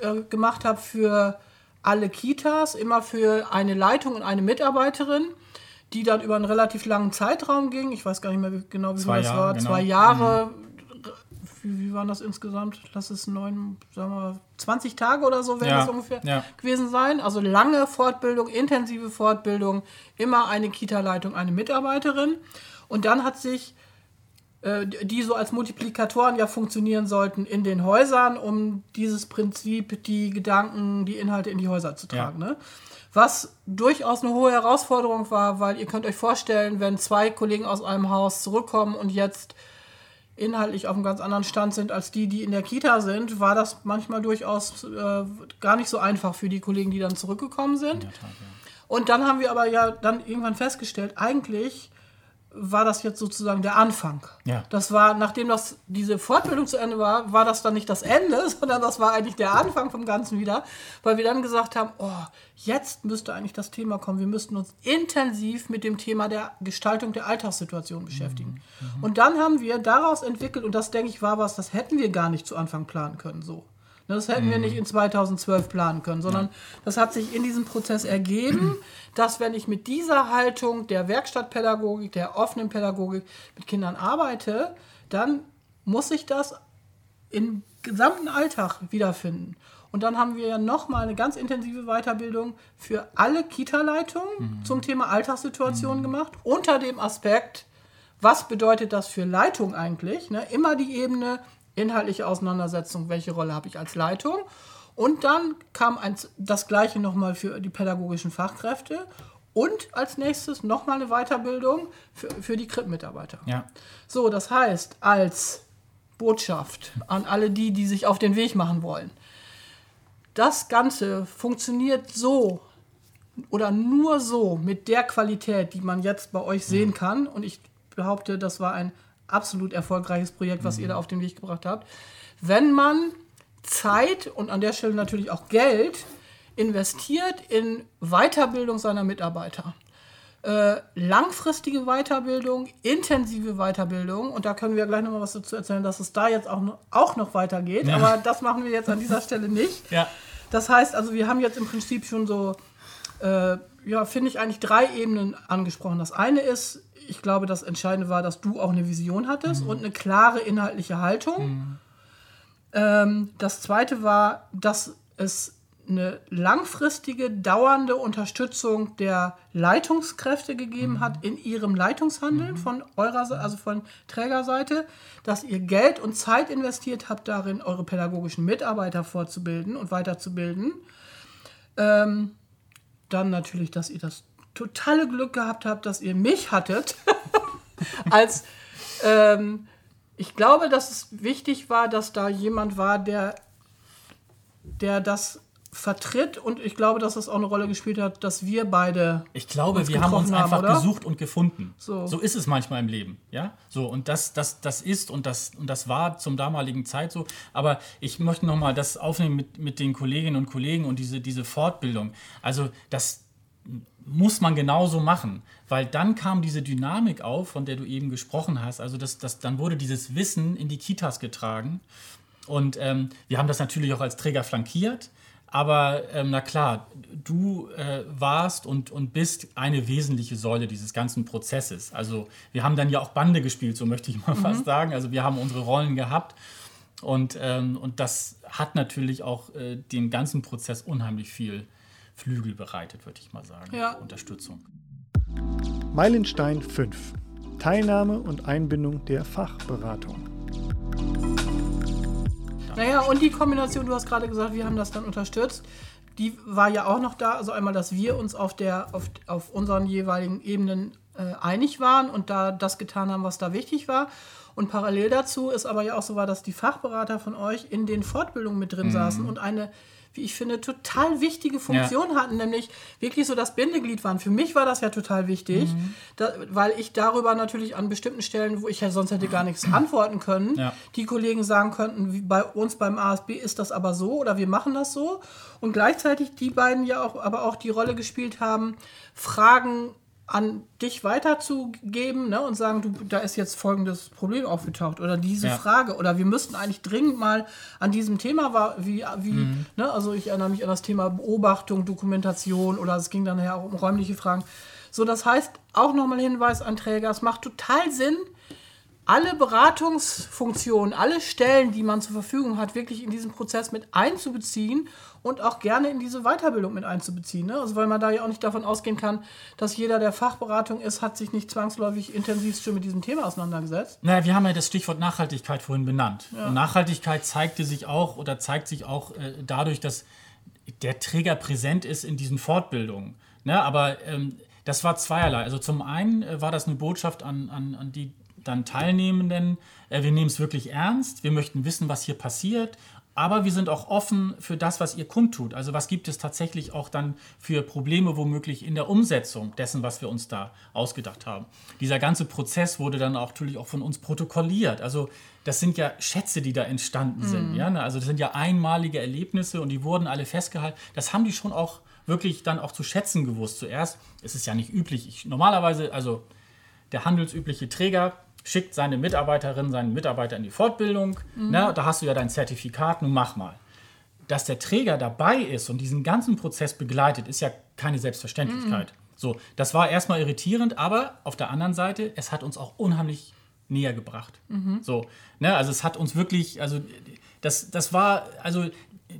äh, gemacht habe für alle Kitas, immer für eine Leitung und eine Mitarbeiterin, die dann über einen relativ langen Zeitraum ging. Ich weiß gar nicht mehr genau, wie Zwei das Jahre, war. Genau. Zwei Jahre. Mhm. Wie, wie waren das insgesamt? Lass es neun, sagen wir, 20 Tage oder so werden ja, das ungefähr ja. gewesen sein. Also lange Fortbildung, intensive Fortbildung, immer eine Kita-Leitung, eine Mitarbeiterin. Und dann hat sich äh, die so als Multiplikatoren ja funktionieren sollten in den Häusern, um dieses Prinzip, die Gedanken, die Inhalte in die Häuser zu tragen. Ja. Ne? Was durchaus eine hohe Herausforderung war, weil ihr könnt euch vorstellen, wenn zwei Kollegen aus einem Haus zurückkommen und jetzt inhaltlich auf einem ganz anderen Stand sind als die, die in der Kita sind, war das manchmal durchaus äh, gar nicht so einfach für die Kollegen, die dann zurückgekommen sind. Tat, ja. Und dann haben wir aber ja dann irgendwann festgestellt, eigentlich war das jetzt sozusagen der Anfang. Ja. Das war, nachdem das, diese Fortbildung zu Ende war, war das dann nicht das Ende, sondern das war eigentlich der Anfang vom Ganzen wieder, weil wir dann gesagt haben, oh, jetzt müsste eigentlich das Thema kommen. Wir müssten uns intensiv mit dem Thema der Gestaltung der Alltagssituation beschäftigen. Mhm. Mhm. Und dann haben wir daraus entwickelt, und das denke ich war was, das hätten wir gar nicht zu Anfang planen können, so. Das hätten wir mhm. nicht in 2012 planen können, sondern das hat sich in diesem Prozess ergeben, dass wenn ich mit dieser Haltung der Werkstattpädagogik, der offenen Pädagogik mit Kindern arbeite, dann muss ich das im gesamten Alltag wiederfinden. Und dann haben wir ja nochmal eine ganz intensive Weiterbildung für alle Kita-Leitungen mhm. zum Thema Alltagssituationen mhm. gemacht, unter dem Aspekt, was bedeutet das für Leitung eigentlich? Ne? Immer die Ebene, inhaltliche Auseinandersetzung, welche Rolle habe ich als Leitung. Und dann kam ein, das gleiche nochmal für die pädagogischen Fachkräfte und als nächstes nochmal eine Weiterbildung für, für die KRIP-Mitarbeiter. Ja. So, das heißt, als Botschaft an alle die, die sich auf den Weg machen wollen, das Ganze funktioniert so oder nur so mit der Qualität, die man jetzt bei euch sehen kann. Und ich behaupte, das war ein absolut erfolgreiches Projekt, was mhm. ihr da auf den Weg gebracht habt. Wenn man Zeit und an der Stelle natürlich auch Geld investiert in Weiterbildung seiner Mitarbeiter. Äh, langfristige Weiterbildung, intensive Weiterbildung und da können wir gleich noch mal was dazu erzählen, dass es da jetzt auch noch, auch noch weitergeht, ja. aber das machen wir jetzt an dieser Stelle nicht. Ja. Das heißt also, wir haben jetzt im Prinzip schon so, äh, ja, finde ich eigentlich drei Ebenen angesprochen. Das eine ist, ich glaube, das Entscheidende war, dass du auch eine Vision hattest mhm. und eine klare inhaltliche Haltung. Mhm. Ähm, das zweite war, dass es eine langfristige, dauernde Unterstützung der Leitungskräfte gegeben mhm. hat in ihrem Leitungshandeln mhm. von eurer, also von Trägerseite, dass ihr Geld und Zeit investiert habt darin, eure pädagogischen Mitarbeiter fortzubilden und weiterzubilden. Ähm, dann natürlich, dass ihr das totale Glück gehabt habt, dass ihr mich hattet. als ähm, ich glaube, dass es wichtig war, dass da jemand war, der, der das vertritt und ich glaube, dass das auch eine Rolle gespielt hat, dass wir beide. Ich glaube, wir haben uns einfach haben, gesucht und gefunden. So. so ist es manchmal im Leben, ja. So und das, das, das ist und das und das war zum damaligen Zeit so. Aber ich möchte noch mal das aufnehmen mit, mit den Kolleginnen und Kollegen und diese, diese Fortbildung. Also das muss man genauso machen, weil dann kam diese Dynamik auf, von der du eben gesprochen hast. Also das, das, dann wurde dieses Wissen in die Kitas getragen und ähm, wir haben das natürlich auch als Träger flankiert. Aber ähm, na klar, du äh, warst und, und bist eine wesentliche Säule dieses ganzen Prozesses. Also wir haben dann ja auch Bande gespielt, so möchte ich mal mhm. fast sagen. Also wir haben unsere Rollen gehabt und, ähm, und das hat natürlich auch äh, den ganzen Prozess unheimlich viel Flügel bereitet, würde ich mal sagen. Ja. Unterstützung. Meilenstein 5. Teilnahme und Einbindung der Fachberatung. Naja, und die Kombination, du hast gerade gesagt, wir haben das dann unterstützt, die war ja auch noch da. Also einmal, dass wir uns auf, der, auf, auf unseren jeweiligen Ebenen äh, einig waren und da das getan haben, was da wichtig war. Und parallel dazu ist aber ja auch so war, dass die Fachberater von euch in den Fortbildungen mit drin mhm. saßen und eine wie ich finde, total wichtige Funktion ja. hatten, nämlich wirklich so das Bindeglied waren. Für mich war das ja total wichtig, mhm. da, weil ich darüber natürlich an bestimmten Stellen, wo ich ja sonst hätte gar nichts antworten können, ja. die Kollegen sagen könnten, wie bei uns beim ASB ist das aber so oder wir machen das so. Und gleichzeitig die beiden ja auch, aber auch die Rolle gespielt haben, Fragen an dich weiterzugeben ne, und sagen, du, da ist jetzt folgendes Problem aufgetaucht oder diese ja. Frage oder wir müssten eigentlich dringend mal an diesem Thema war, wie, wie mhm. ne, also ich erinnere mich an das Thema Beobachtung, Dokumentation oder es ging dann nachher auch um räumliche Fragen. So, das heißt, auch nochmal Hinweis an Träger, es macht total Sinn, alle Beratungsfunktionen, alle Stellen, die man zur Verfügung hat, wirklich in diesen Prozess mit einzubeziehen und auch gerne in diese Weiterbildung mit einzubeziehen. Ne? Also weil man da ja auch nicht davon ausgehen kann, dass jeder, der Fachberatung ist, hat sich nicht zwangsläufig intensiv schon mit diesem Thema auseinandergesetzt. Naja, wir haben ja das Stichwort Nachhaltigkeit vorhin benannt. Ja. Und Nachhaltigkeit zeigte sich auch oder zeigt sich auch äh, dadurch, dass der Träger präsent ist in diesen Fortbildungen. Ne? Aber ähm, das war zweierlei. Also zum einen äh, war das eine Botschaft an, an, an die dann Teilnehmenden, äh, wir nehmen es wirklich ernst, wir möchten wissen, was hier passiert, aber wir sind auch offen für das, was ihr kundtut. Also was gibt es tatsächlich auch dann für Probleme womöglich in der Umsetzung dessen, was wir uns da ausgedacht haben. Dieser ganze Prozess wurde dann auch natürlich auch von uns protokolliert. Also das sind ja Schätze, die da entstanden sind. Mm. Ja? Also das sind ja einmalige Erlebnisse und die wurden alle festgehalten. Das haben die schon auch wirklich dann auch zu schätzen gewusst. Zuerst ist es ja nicht üblich. Ich, normalerweise, also der handelsübliche Träger schickt seine Mitarbeiterin, seinen Mitarbeiter in die Fortbildung. Mhm. Ne, da hast du ja dein Zertifikat, nun mach mal. Dass der Träger dabei ist und diesen ganzen Prozess begleitet, ist ja keine Selbstverständlichkeit. Mhm. So, das war erstmal irritierend, aber auf der anderen Seite, es hat uns auch unheimlich näher gebracht. Mhm. So, ne, also es hat uns wirklich, also das, das war, also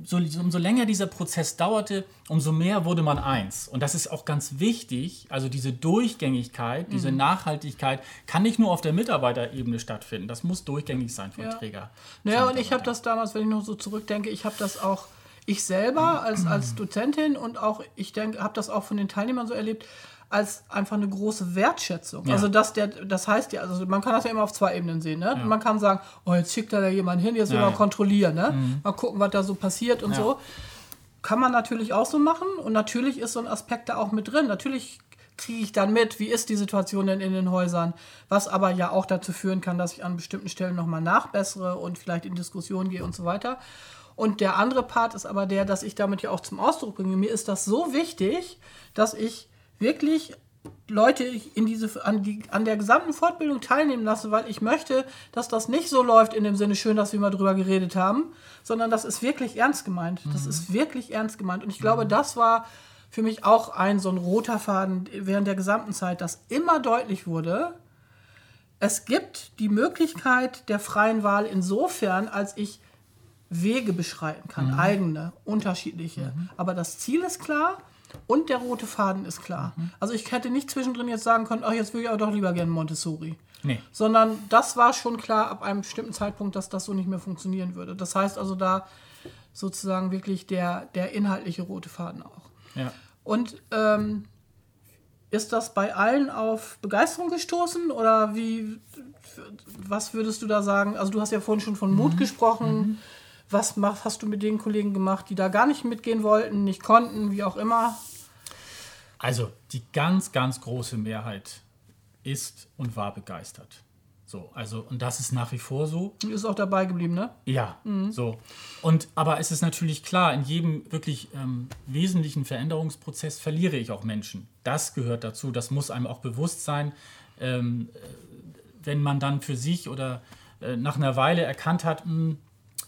so, umso länger dieser Prozess dauerte, umso mehr wurde man eins. Und das ist auch ganz wichtig. Also diese Durchgängigkeit, diese mhm. Nachhaltigkeit kann nicht nur auf der Mitarbeiterebene stattfinden. Das muss durchgängig sein vom ja. Träger. Naja, und ich habe das damals, wenn ich noch so zurückdenke, ich habe das auch ich selber als, als Dozentin und auch, ich denke, habe das auch von den Teilnehmern so erlebt, als einfach eine große Wertschätzung. Ja. Also dass der, das heißt ja, also man kann das ja immer auf zwei Ebenen sehen. Ne? Ja. Man kann sagen, oh, jetzt schickt da da jemand hin, jetzt will ja, man kontrollieren, ne? Mhm. mal gucken, was da so passiert und so. Kann man natürlich auch so machen und natürlich ist so ein Aspekt da auch mit drin. Natürlich kriege ich dann mit, wie ist die Situation denn in den Häusern, was aber ja auch dazu führen kann, dass ich an bestimmten Stellen nochmal nachbessere und vielleicht in Diskussionen gehe und so weiter. Und der andere Part ist aber der, dass ich damit ja auch zum Ausdruck bringe. Mir ist das so wichtig, dass ich wirklich Leute in diese, an, die, an der gesamten Fortbildung teilnehmen lasse, weil ich möchte, dass das nicht so läuft in dem Sinne, schön, dass wir mal drüber geredet haben, sondern das ist wirklich ernst gemeint. Das mhm. ist wirklich ernst gemeint. Und ich glaube, das war für mich auch ein so ein roter Faden während der gesamten Zeit, dass immer deutlich wurde, es gibt die Möglichkeit der freien Wahl insofern, als ich Wege beschreiten kann, mhm. eigene, unterschiedliche. Mhm. Aber das Ziel ist klar und der rote Faden ist klar. Mhm. Also ich hätte nicht zwischendrin jetzt sagen können, ach, jetzt würde ich aber doch lieber gerne Montessori. Nee. Sondern das war schon klar ab einem bestimmten Zeitpunkt, dass das so nicht mehr funktionieren würde. Das heißt also da sozusagen wirklich der, der inhaltliche rote Faden auch. Ja. Und ähm, ist das bei allen auf Begeisterung gestoßen oder wie, was würdest du da sagen? Also du hast ja vorhin schon von Mut mhm. gesprochen. Mhm. Was mach, hast du mit den Kollegen gemacht, die da gar nicht mitgehen wollten, nicht konnten, wie auch immer? Also die ganz, ganz große Mehrheit ist und war begeistert. So, also, und das ist nach wie vor so. Ist auch dabei geblieben, ne? Ja, mhm. so. Und, aber es ist natürlich klar, in jedem wirklich ähm, wesentlichen Veränderungsprozess verliere ich auch Menschen. Das gehört dazu, das muss einem auch bewusst sein. Ähm, äh, wenn man dann für sich oder äh, nach einer Weile erkannt hat, mh, hm,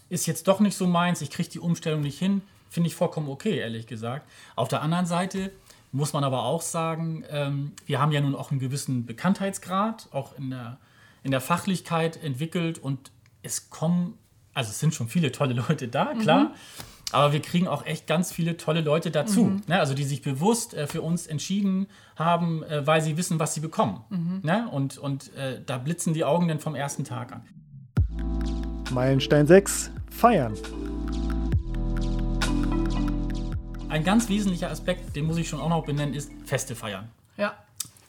ist jetzt doch nicht so meins, ich kriege die Umstellung nicht hin, finde ich vollkommen okay, ehrlich gesagt. Auf der anderen Seite muss man aber auch sagen, ähm, wir haben ja nun auch einen gewissen Bekanntheitsgrad, auch in der, in der Fachlichkeit entwickelt und es kommen, also es sind schon viele tolle Leute da, klar. Mhm. Aber wir kriegen auch echt ganz viele tolle Leute dazu, mhm. ne? also die sich bewusst äh, für uns entschieden haben, äh, weil sie wissen, was sie bekommen. Mhm. Ne? Und, und äh, da blitzen die Augen dann vom ersten Tag an. Meilenstein 6, feiern. Ein ganz wesentlicher Aspekt, den muss ich schon auch noch benennen, ist Feste feiern. Ja.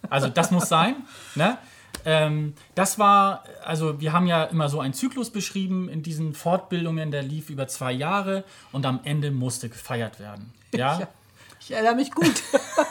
Also das muss sein. Ne? Ähm, das war, also wir haben ja immer so einen Zyklus beschrieben in diesen Fortbildungen, der lief über zwei Jahre und am Ende musste gefeiert werden. Ja. ja ich erinnere mich gut.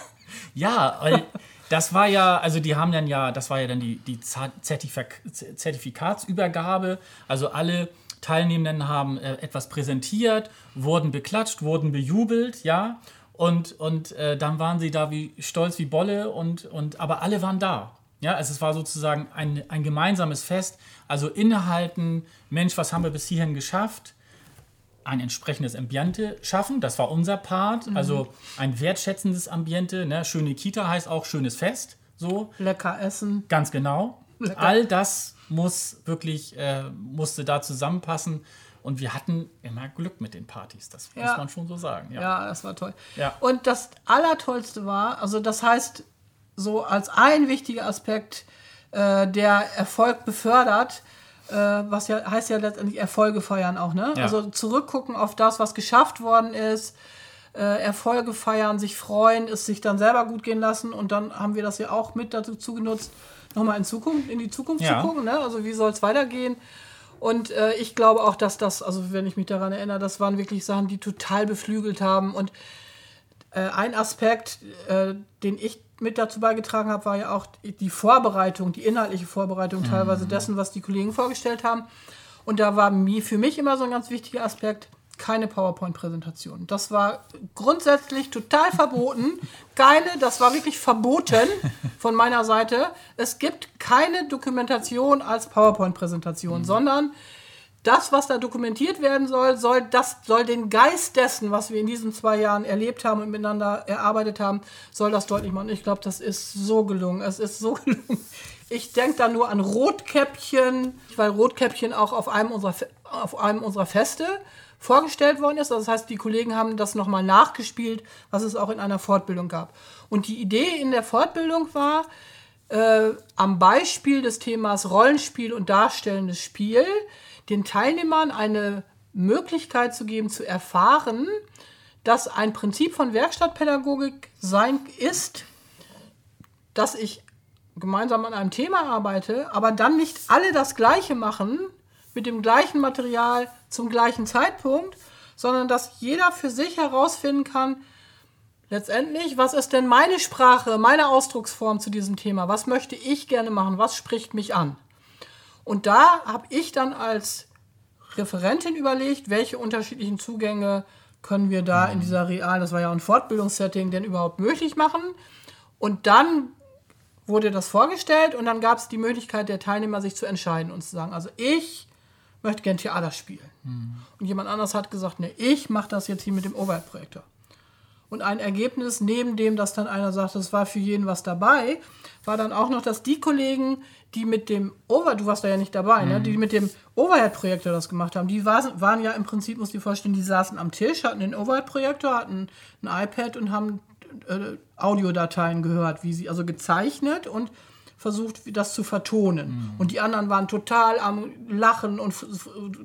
ja, weil das war ja, also die haben dann ja, das war ja dann die, die Zertifik Zertifikatsübergabe. Also alle Teilnehmenden haben äh, etwas präsentiert, wurden beklatscht, wurden bejubelt, ja. Und, und äh, dann waren sie da wie stolz wie Bolle und, und aber alle waren da. Ja, also es war sozusagen ein, ein gemeinsames Fest. Also innehalten, Mensch, was haben wir bis hierhin geschafft? Ein entsprechendes Ambiente schaffen, das war unser Part. Mhm. Also ein wertschätzendes Ambiente. Ne? Schöne Kita heißt auch schönes Fest. So. Lecker essen. Ganz genau. All das muss wirklich, äh, musste da zusammenpassen. Und wir hatten immer Glück mit den Partys, das ja. muss man schon so sagen. Ja, ja das war toll. Ja. Und das Allertollste war, also das heißt, so als ein wichtiger Aspekt, äh, der Erfolg befördert, was ja heißt ja letztendlich Erfolge feiern auch, ne? Ja. Also zurückgucken auf das, was geschafft worden ist, äh, Erfolge feiern, sich freuen, es sich dann selber gut gehen lassen und dann haben wir das ja auch mit dazu genutzt, nochmal in Zukunft, in die Zukunft ja. zu gucken, ne? Also wie soll es weitergehen? Und äh, ich glaube auch, dass das, also wenn ich mich daran erinnere, das waren wirklich Sachen, die total beflügelt haben. Und äh, ein Aspekt, äh, den ich mit dazu beigetragen habe, war ja auch die Vorbereitung, die inhaltliche Vorbereitung mhm. teilweise dessen, was die Kollegen vorgestellt haben. Und da war für mich immer so ein ganz wichtiger Aspekt, keine PowerPoint-Präsentation. Das war grundsätzlich total verboten. Keine, das war wirklich verboten von meiner Seite. Es gibt keine Dokumentation als PowerPoint-Präsentation, mhm. sondern das, was da dokumentiert werden soll, soll, das soll den Geist dessen, was wir in diesen zwei Jahren erlebt haben und miteinander erarbeitet haben, soll das deutlich machen. Ich glaube, das ist so gelungen. Es ist so gelungen. Ich denke da nur an Rotkäppchen, weil Rotkäppchen auch auf einem unserer, auf einem unserer Feste vorgestellt worden ist. Das heißt, die Kollegen haben das nochmal nachgespielt, was es auch in einer Fortbildung gab. Und die Idee in der Fortbildung war, äh, am Beispiel des Themas Rollenspiel und darstellendes Spiel den Teilnehmern eine Möglichkeit zu geben, zu erfahren, dass ein Prinzip von Werkstattpädagogik sein ist, dass ich gemeinsam an einem Thema arbeite, aber dann nicht alle das Gleiche machen, mit dem gleichen Material zum gleichen Zeitpunkt, sondern dass jeder für sich herausfinden kann, letztendlich, was ist denn meine Sprache, meine Ausdrucksform zu diesem Thema? Was möchte ich gerne machen? Was spricht mich an? Und da habe ich dann als Referentin überlegt, welche unterschiedlichen Zugänge können wir da in dieser realen, das war ja ein Fortbildungssetting, denn überhaupt möglich machen. Und dann wurde das vorgestellt und dann gab es die Möglichkeit der Teilnehmer, sich zu entscheiden und zu sagen, also ich möchte gerne Theater spielen. Mhm. Und jemand anders hat gesagt, ne, ich mache das jetzt hier mit dem Overhead-Projektor. Und ein Ergebnis, neben dem, dass dann einer sagt, es war für jeden was dabei, war dann auch noch, dass die Kollegen, die mit dem Over, du warst da ja nicht dabei, mhm. ne, die mit dem Overhead-Projektor das gemacht haben, die war, waren ja im Prinzip, muss ich dir vorstellen, die saßen am Tisch, hatten den Overhead-Projektor, hatten ein iPad und haben äh, Audiodateien gehört, wie sie also gezeichnet und versucht, das zu vertonen. Mhm. Und die anderen waren total am Lachen und,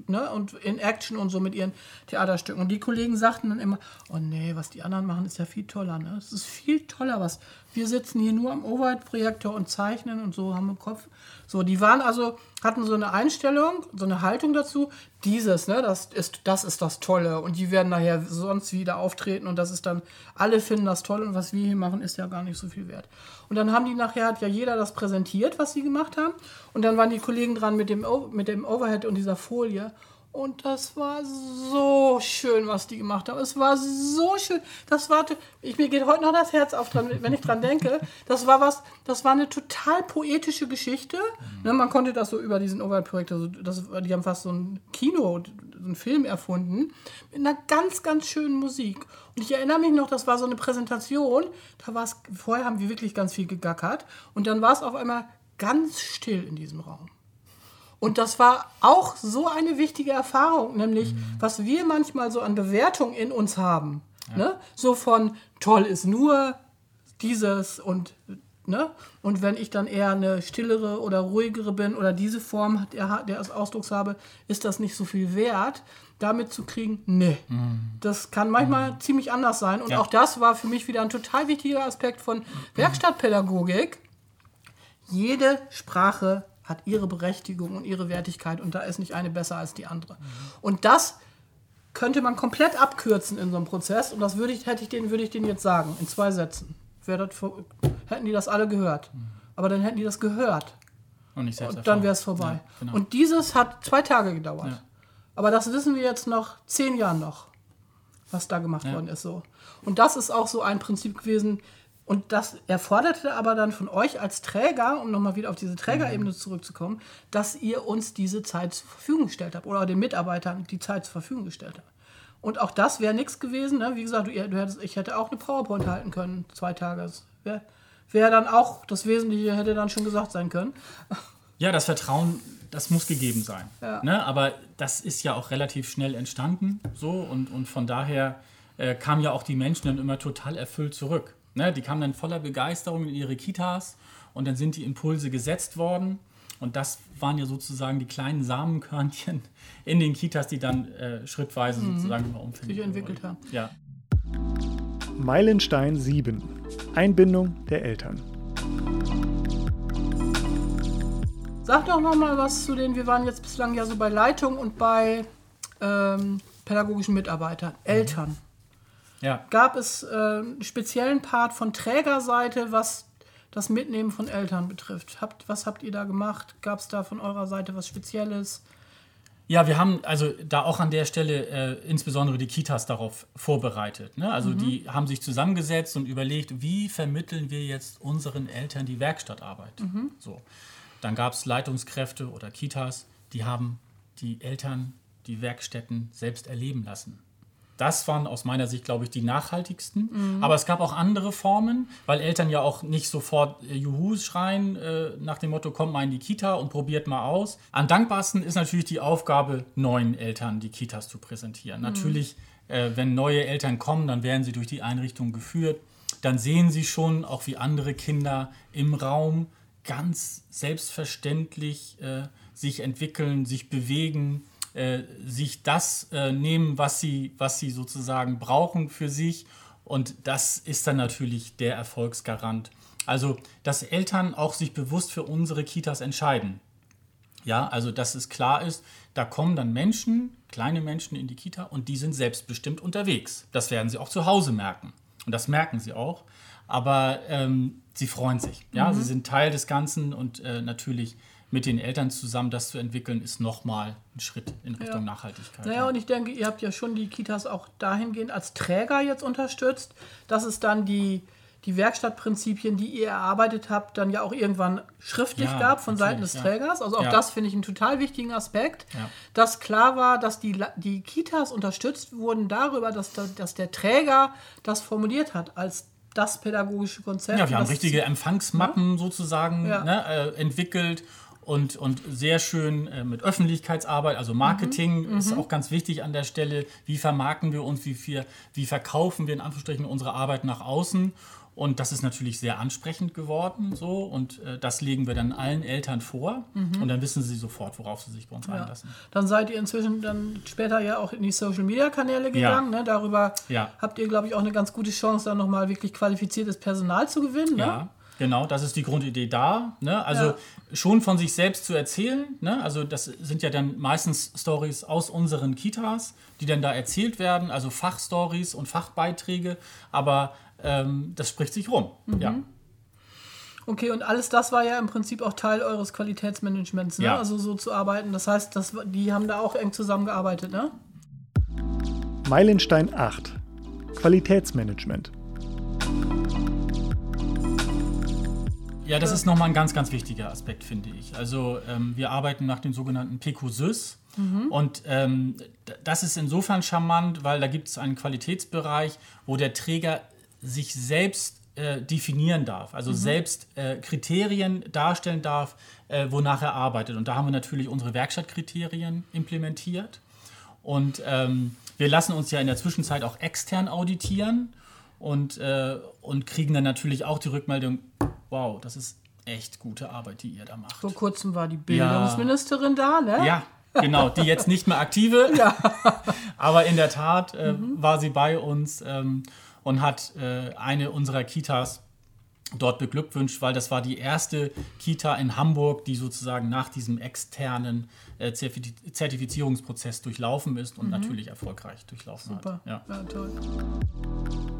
ne, und in Action und so mit ihren Theaterstücken. Und die Kollegen sagten dann immer, oh nee, was die anderen machen, ist ja viel toller. Ne? Es ist viel toller, was wir sitzen hier nur am Overhead-Projektor und zeichnen und so haben im Kopf. So, die waren also, hatten so eine Einstellung, so eine Haltung dazu. Dieses, ne, das ist, das ist das Tolle. Und die werden nachher sonst wieder auftreten und das ist dann, alle finden das toll und was wir hier machen, ist ja gar nicht so viel wert. Und dann haben die nachher, hat ja jeder das präsentiert, was sie gemacht haben. Und dann waren die Kollegen dran mit dem, mit dem Overhead und dieser Folie. Und das war so schön, was die gemacht haben. Es war so schön. Das war, ich, mir geht heute noch das Herz auf, dran, wenn ich dran denke. Das war was, das war eine total poetische Geschichte. Mhm. Ne, man konnte das so über diesen Overhead-Projekt, also die haben fast so ein Kino, so einen Film erfunden, mit einer ganz, ganz schönen Musik. Und ich erinnere mich noch, das war so eine Präsentation. Da war es, vorher haben wir wirklich ganz viel gegackert. Und dann war es auf einmal ganz still in diesem Raum. Und das war auch so eine wichtige Erfahrung, nämlich mhm. was wir manchmal so an Bewertung in uns haben. Ja. Ne? So von toll ist nur dieses und ne? Und wenn ich dann eher eine stillere oder ruhigere bin oder diese Form der, der als Ausdrucks habe, ist das nicht so viel wert, damit zu kriegen, nee. Mhm. Das kann manchmal mhm. ziemlich anders sein. Und ja. auch das war für mich wieder ein total wichtiger Aspekt von mhm. Werkstattpädagogik. Jede Sprache hat ihre Berechtigung und ihre Wertigkeit und da ist nicht eine besser als die andere. Und das könnte man komplett abkürzen in so einem Prozess und das würde ich, hätte ich denen, würde ich denen jetzt sagen, in zwei Sätzen. Das, hätten die das alle gehört. Aber dann hätten die das gehört. Und, nicht und dann wäre es vorbei. Ja, genau. Und dieses hat zwei Tage gedauert. Ja. Aber das wissen wir jetzt noch zehn Jahren noch, was da gemacht ja. worden ist. So. Und das ist auch so ein Prinzip gewesen, und das erforderte aber dann von euch als Träger, um nochmal wieder auf diese Trägerebene zurückzukommen, dass ihr uns diese Zeit zur Verfügung gestellt habt oder den Mitarbeitern die Zeit zur Verfügung gestellt habt. Und auch das wäre nichts gewesen. Ne? Wie gesagt, du, du hättest, ich hätte auch eine PowerPoint halten können, zwei Tage. Wäre wär dann auch, das Wesentliche hätte dann schon gesagt sein können. Ja, das Vertrauen, das muss gegeben sein. Ja. Ne? Aber das ist ja auch relativ schnell entstanden. So, und, und von daher äh, kamen ja auch die Menschen dann immer total erfüllt zurück. Ne? Die kamen dann voller Begeisterung in ihre Kitas und dann sind die Impulse gesetzt worden. Und das waren ja sozusagen die kleinen Samenkörnchen in den Kitas, die dann äh, schrittweise mhm. sozusagen immer umfinden. Sich entwickelt haben. Ja. Meilenstein 7. Einbindung der Eltern. Sag doch noch mal was zu den, wir waren jetzt bislang ja so bei Leitung und bei ähm, pädagogischen Mitarbeitern, mhm. Ja. Gab es äh, einen speziellen Part von Trägerseite, was das Mitnehmen von Eltern betrifft? Habt, was habt ihr da gemacht? Gab es da von eurer Seite was Spezielles? Ja, wir haben also da auch an der Stelle äh, insbesondere die Kitas darauf vorbereitet. Ne? Also mhm. die haben sich zusammengesetzt und überlegt, wie vermitteln wir jetzt unseren Eltern die Werkstattarbeit. Mhm. So. Dann gab es Leitungskräfte oder Kitas, die haben die Eltern die Werkstätten selbst erleben lassen. Das waren aus meiner Sicht, glaube ich, die nachhaltigsten. Mhm. Aber es gab auch andere Formen, weil Eltern ja auch nicht sofort äh, Juhu schreien äh, nach dem Motto, kommt mal in die Kita und probiert mal aus. Am dankbarsten ist natürlich die Aufgabe, neuen Eltern die Kitas zu präsentieren. Mhm. Natürlich, äh, wenn neue Eltern kommen, dann werden sie durch die Einrichtung geführt. Dann sehen sie schon, auch wie andere Kinder im Raum ganz selbstverständlich äh, sich entwickeln, sich bewegen äh, sich das äh, nehmen, was sie, was sie sozusagen brauchen für sich. Und das ist dann natürlich der Erfolgsgarant. Also, dass Eltern auch sich bewusst für unsere Kitas entscheiden. Ja, also dass es klar ist, da kommen dann Menschen, kleine Menschen in die Kita und die sind selbstbestimmt unterwegs. Das werden sie auch zu Hause merken. Und das merken sie auch. Aber ähm, sie freuen sich. Ja, mhm. sie sind Teil des Ganzen und äh, natürlich mit den Eltern zusammen das zu entwickeln, ist nochmal ein Schritt in Richtung ja. Nachhaltigkeit. Naja, ja. und ich denke, ihr habt ja schon die Kitas auch dahingehend als Träger jetzt unterstützt, dass es dann die, die Werkstattprinzipien, die ihr erarbeitet habt, dann ja auch irgendwann schriftlich ja, gab von Seiten des Trägers. Also auch das finde ich einen total wichtigen Aspekt, dass klar war, dass die, die Kitas unterstützt wurden darüber, dass, dass der Träger das formuliert hat als das pädagogische Konzept. Ja, wir haben richtige Empfangsmappen sozusagen ne, äh, entwickelt und, und sehr schön äh, mit Öffentlichkeitsarbeit, also Marketing mhm. ist mhm. auch ganz wichtig an der Stelle. Wie vermarkten wir uns, wie, viel, wie verkaufen wir in Anführungsstrichen unsere Arbeit nach außen? Und das ist natürlich sehr ansprechend geworden so und äh, das legen wir dann allen Eltern vor mhm. und dann wissen sie sofort, worauf sie sich bei uns ja. einlassen. Dann seid ihr inzwischen dann später ja auch in die Social Media Kanäle gegangen. Ja. Ne? Darüber ja. habt ihr, glaube ich, auch eine ganz gute Chance, dann nochmal wirklich qualifiziertes Personal zu gewinnen. Ne? Ja. Genau, das ist die Grundidee da. Ne? Also ja. schon von sich selbst zu erzählen. Ne? Also das sind ja dann meistens Stories aus unseren Kitas, die dann da erzählt werden, also Fachstories und Fachbeiträge. Aber ähm, das spricht sich rum. Mhm. Ja. Okay, und alles das war ja im Prinzip auch Teil eures Qualitätsmanagements, ne? ja. also so zu arbeiten. Das heißt, das, die haben da auch eng zusammengearbeitet, ne? Meilenstein 8 Qualitätsmanagement. Ja, das ist nochmal ein ganz, ganz wichtiger Aspekt, finde ich. Also ähm, wir arbeiten nach dem sogenannten PQSYS. Mhm. Und ähm, das ist insofern charmant, weil da gibt es einen Qualitätsbereich, wo der Träger sich selbst äh, definieren darf, also mhm. selbst äh, Kriterien darstellen darf, äh, wonach er arbeitet. Und da haben wir natürlich unsere Werkstattkriterien implementiert. Und ähm, wir lassen uns ja in der Zwischenzeit auch extern auditieren und, äh, und kriegen dann natürlich auch die Rückmeldung, wow, das ist echt gute Arbeit, die ihr da macht. Vor kurzem war die Bildungsministerin ja. da, ne? Ja, genau, die jetzt nicht mehr aktive, ja. aber in der Tat äh, mhm. war sie bei uns ähm, und hat äh, eine unserer Kitas dort beglückwünscht, weil das war die erste Kita in Hamburg, die sozusagen nach diesem externen äh, Zertifizierungsprozess durchlaufen ist und mhm. natürlich erfolgreich durchlaufen Super. hat. Ja. ja, toll.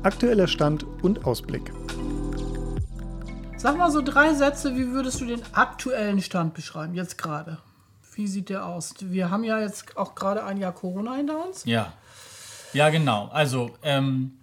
Aktueller Stand und Ausblick. Sag mal so drei Sätze, wie würdest du den aktuellen Stand beschreiben, jetzt gerade? Wie sieht der aus? Wir haben ja jetzt auch gerade ein Jahr Corona hinter uns. Ja, ja genau. Also, ähm,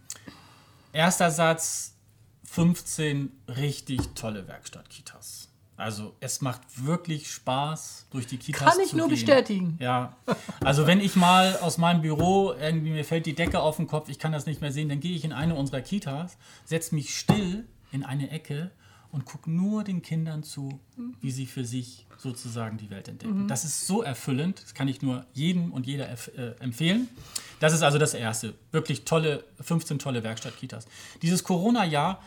erster Satz, 15 richtig tolle Werkstattkitas. Also es macht wirklich Spaß, durch die Kitas zu gehen. Kann ich nur gehen. bestätigen. Ja, also wenn ich mal aus meinem Büro, irgendwie mir fällt die Decke auf den Kopf, ich kann das nicht mehr sehen, dann gehe ich in eine unserer Kitas, setze mich still in eine Ecke und gucke nur den Kindern zu, wie sie für sich sozusagen die Welt entdecken. Mhm. Das ist so erfüllend, das kann ich nur jedem und jeder äh, empfehlen. Das ist also das Erste. Wirklich tolle, 15 tolle Werkstatt-Kitas. Dieses Corona-Jahr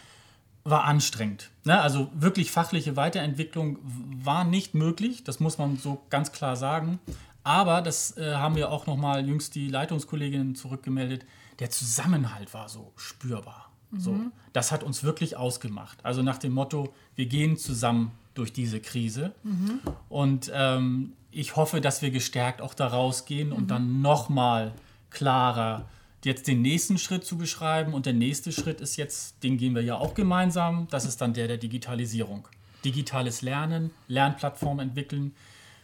war anstrengend. Ne? Also wirklich fachliche Weiterentwicklung war nicht möglich, das muss man so ganz klar sagen. Aber, das äh, haben wir auch nochmal jüngst die Leitungskolleginnen zurückgemeldet, der Zusammenhalt war so spürbar. Mhm. So, das hat uns wirklich ausgemacht. Also nach dem Motto, wir gehen zusammen durch diese Krise. Mhm. Und ähm, ich hoffe, dass wir gestärkt auch da rausgehen und mhm. dann nochmal klarer jetzt den nächsten Schritt zu beschreiben. Und der nächste Schritt ist jetzt, den gehen wir ja auch gemeinsam, das ist dann der der Digitalisierung. Digitales Lernen, Lernplattform entwickeln,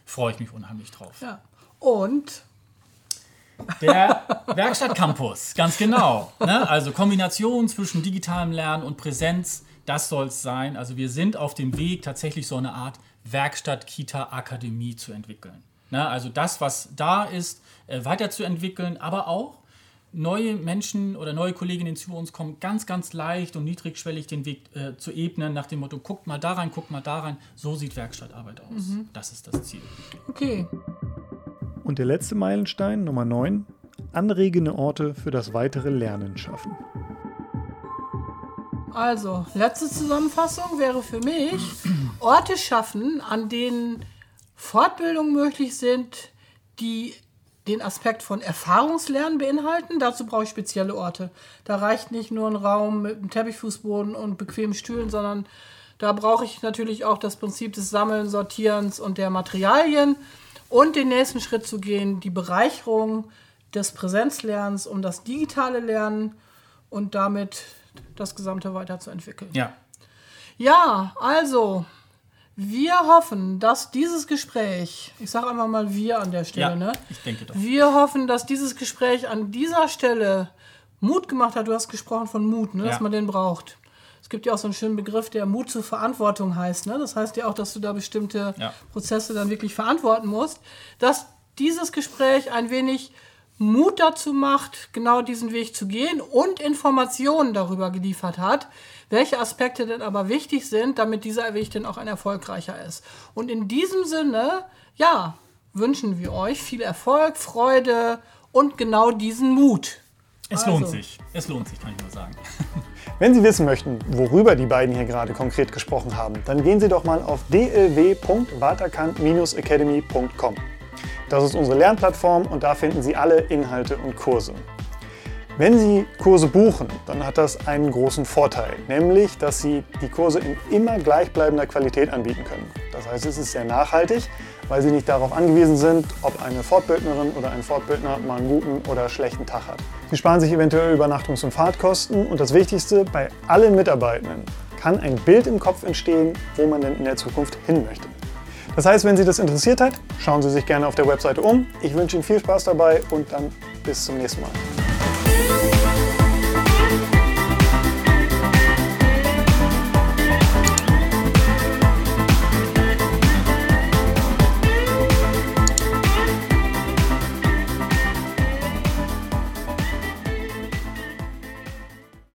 freue ich mich unheimlich drauf. Ja. Und der Werkstattcampus, ganz genau. Ne? Also Kombination zwischen digitalem Lernen und Präsenz, das soll es sein. Also wir sind auf dem Weg, tatsächlich so eine Art Werkstatt-Kita-Akademie zu entwickeln. Ne? Also das, was da ist, äh, weiterzuentwickeln, aber auch neue Menschen oder neue Kolleginnen zu uns kommen, ganz, ganz leicht und niedrigschwellig den Weg äh, zu ebnen, nach dem Motto, guckt mal da rein, guckt mal da rein. So sieht Werkstattarbeit aus. Mhm. Das ist das Ziel. Okay. Und der letzte Meilenstein, Nummer 9, anregende Orte für das weitere Lernen schaffen. Also, letzte Zusammenfassung wäre für mich, Orte schaffen, an denen Fortbildungen möglich sind, die den Aspekt von Erfahrungslernen beinhalten. Dazu brauche ich spezielle Orte. Da reicht nicht nur ein Raum mit einem Teppichfußboden und bequemen Stühlen, sondern da brauche ich natürlich auch das Prinzip des Sammeln, Sortierens und der Materialien und den nächsten Schritt zu gehen, die Bereicherung des Präsenzlernens um das digitale Lernen und damit das Gesamte weiterzuentwickeln. Ja. Ja, also wir hoffen, dass dieses Gespräch, ich sage einmal mal wir an der Stelle, ja, ne? Ich denke doch. Wir hoffen, dass dieses Gespräch an dieser Stelle Mut gemacht hat. Du hast gesprochen von Mut, ne? dass ja. man den braucht. Es gibt ja auch so einen schönen Begriff, der Mut zur Verantwortung heißt. Ne? Das heißt ja auch, dass du da bestimmte ja. Prozesse dann wirklich verantworten musst. Dass dieses Gespräch ein wenig Mut dazu macht, genau diesen Weg zu gehen und Informationen darüber geliefert hat, welche Aspekte denn aber wichtig sind, damit dieser Weg dann auch ein erfolgreicher ist. Und in diesem Sinne, ja, wünschen wir euch viel Erfolg, Freude und genau diesen Mut. Es also. lohnt sich. Es lohnt sich, kann ich nur sagen. Wenn Sie wissen möchten, worüber die beiden hier gerade konkret gesprochen haben, dann gehen Sie doch mal auf dlw.waterkant-academy.com. Das ist unsere Lernplattform und da finden Sie alle Inhalte und Kurse. Wenn Sie Kurse buchen, dann hat das einen großen Vorteil, nämlich dass Sie die Kurse in immer gleichbleibender Qualität anbieten können. Das heißt, es ist sehr nachhaltig, weil Sie nicht darauf angewiesen sind, ob eine Fortbildnerin oder ein Fortbildner mal einen guten oder schlechten Tag hat. Sie sparen sich eventuell Übernachtungs- und Fahrtkosten und das Wichtigste, bei allen Mitarbeitenden kann ein Bild im Kopf entstehen, wo man denn in der Zukunft hin möchte. Das heißt, wenn Sie das interessiert hat, schauen Sie sich gerne auf der Webseite um. Ich wünsche Ihnen viel Spaß dabei und dann bis zum nächsten Mal.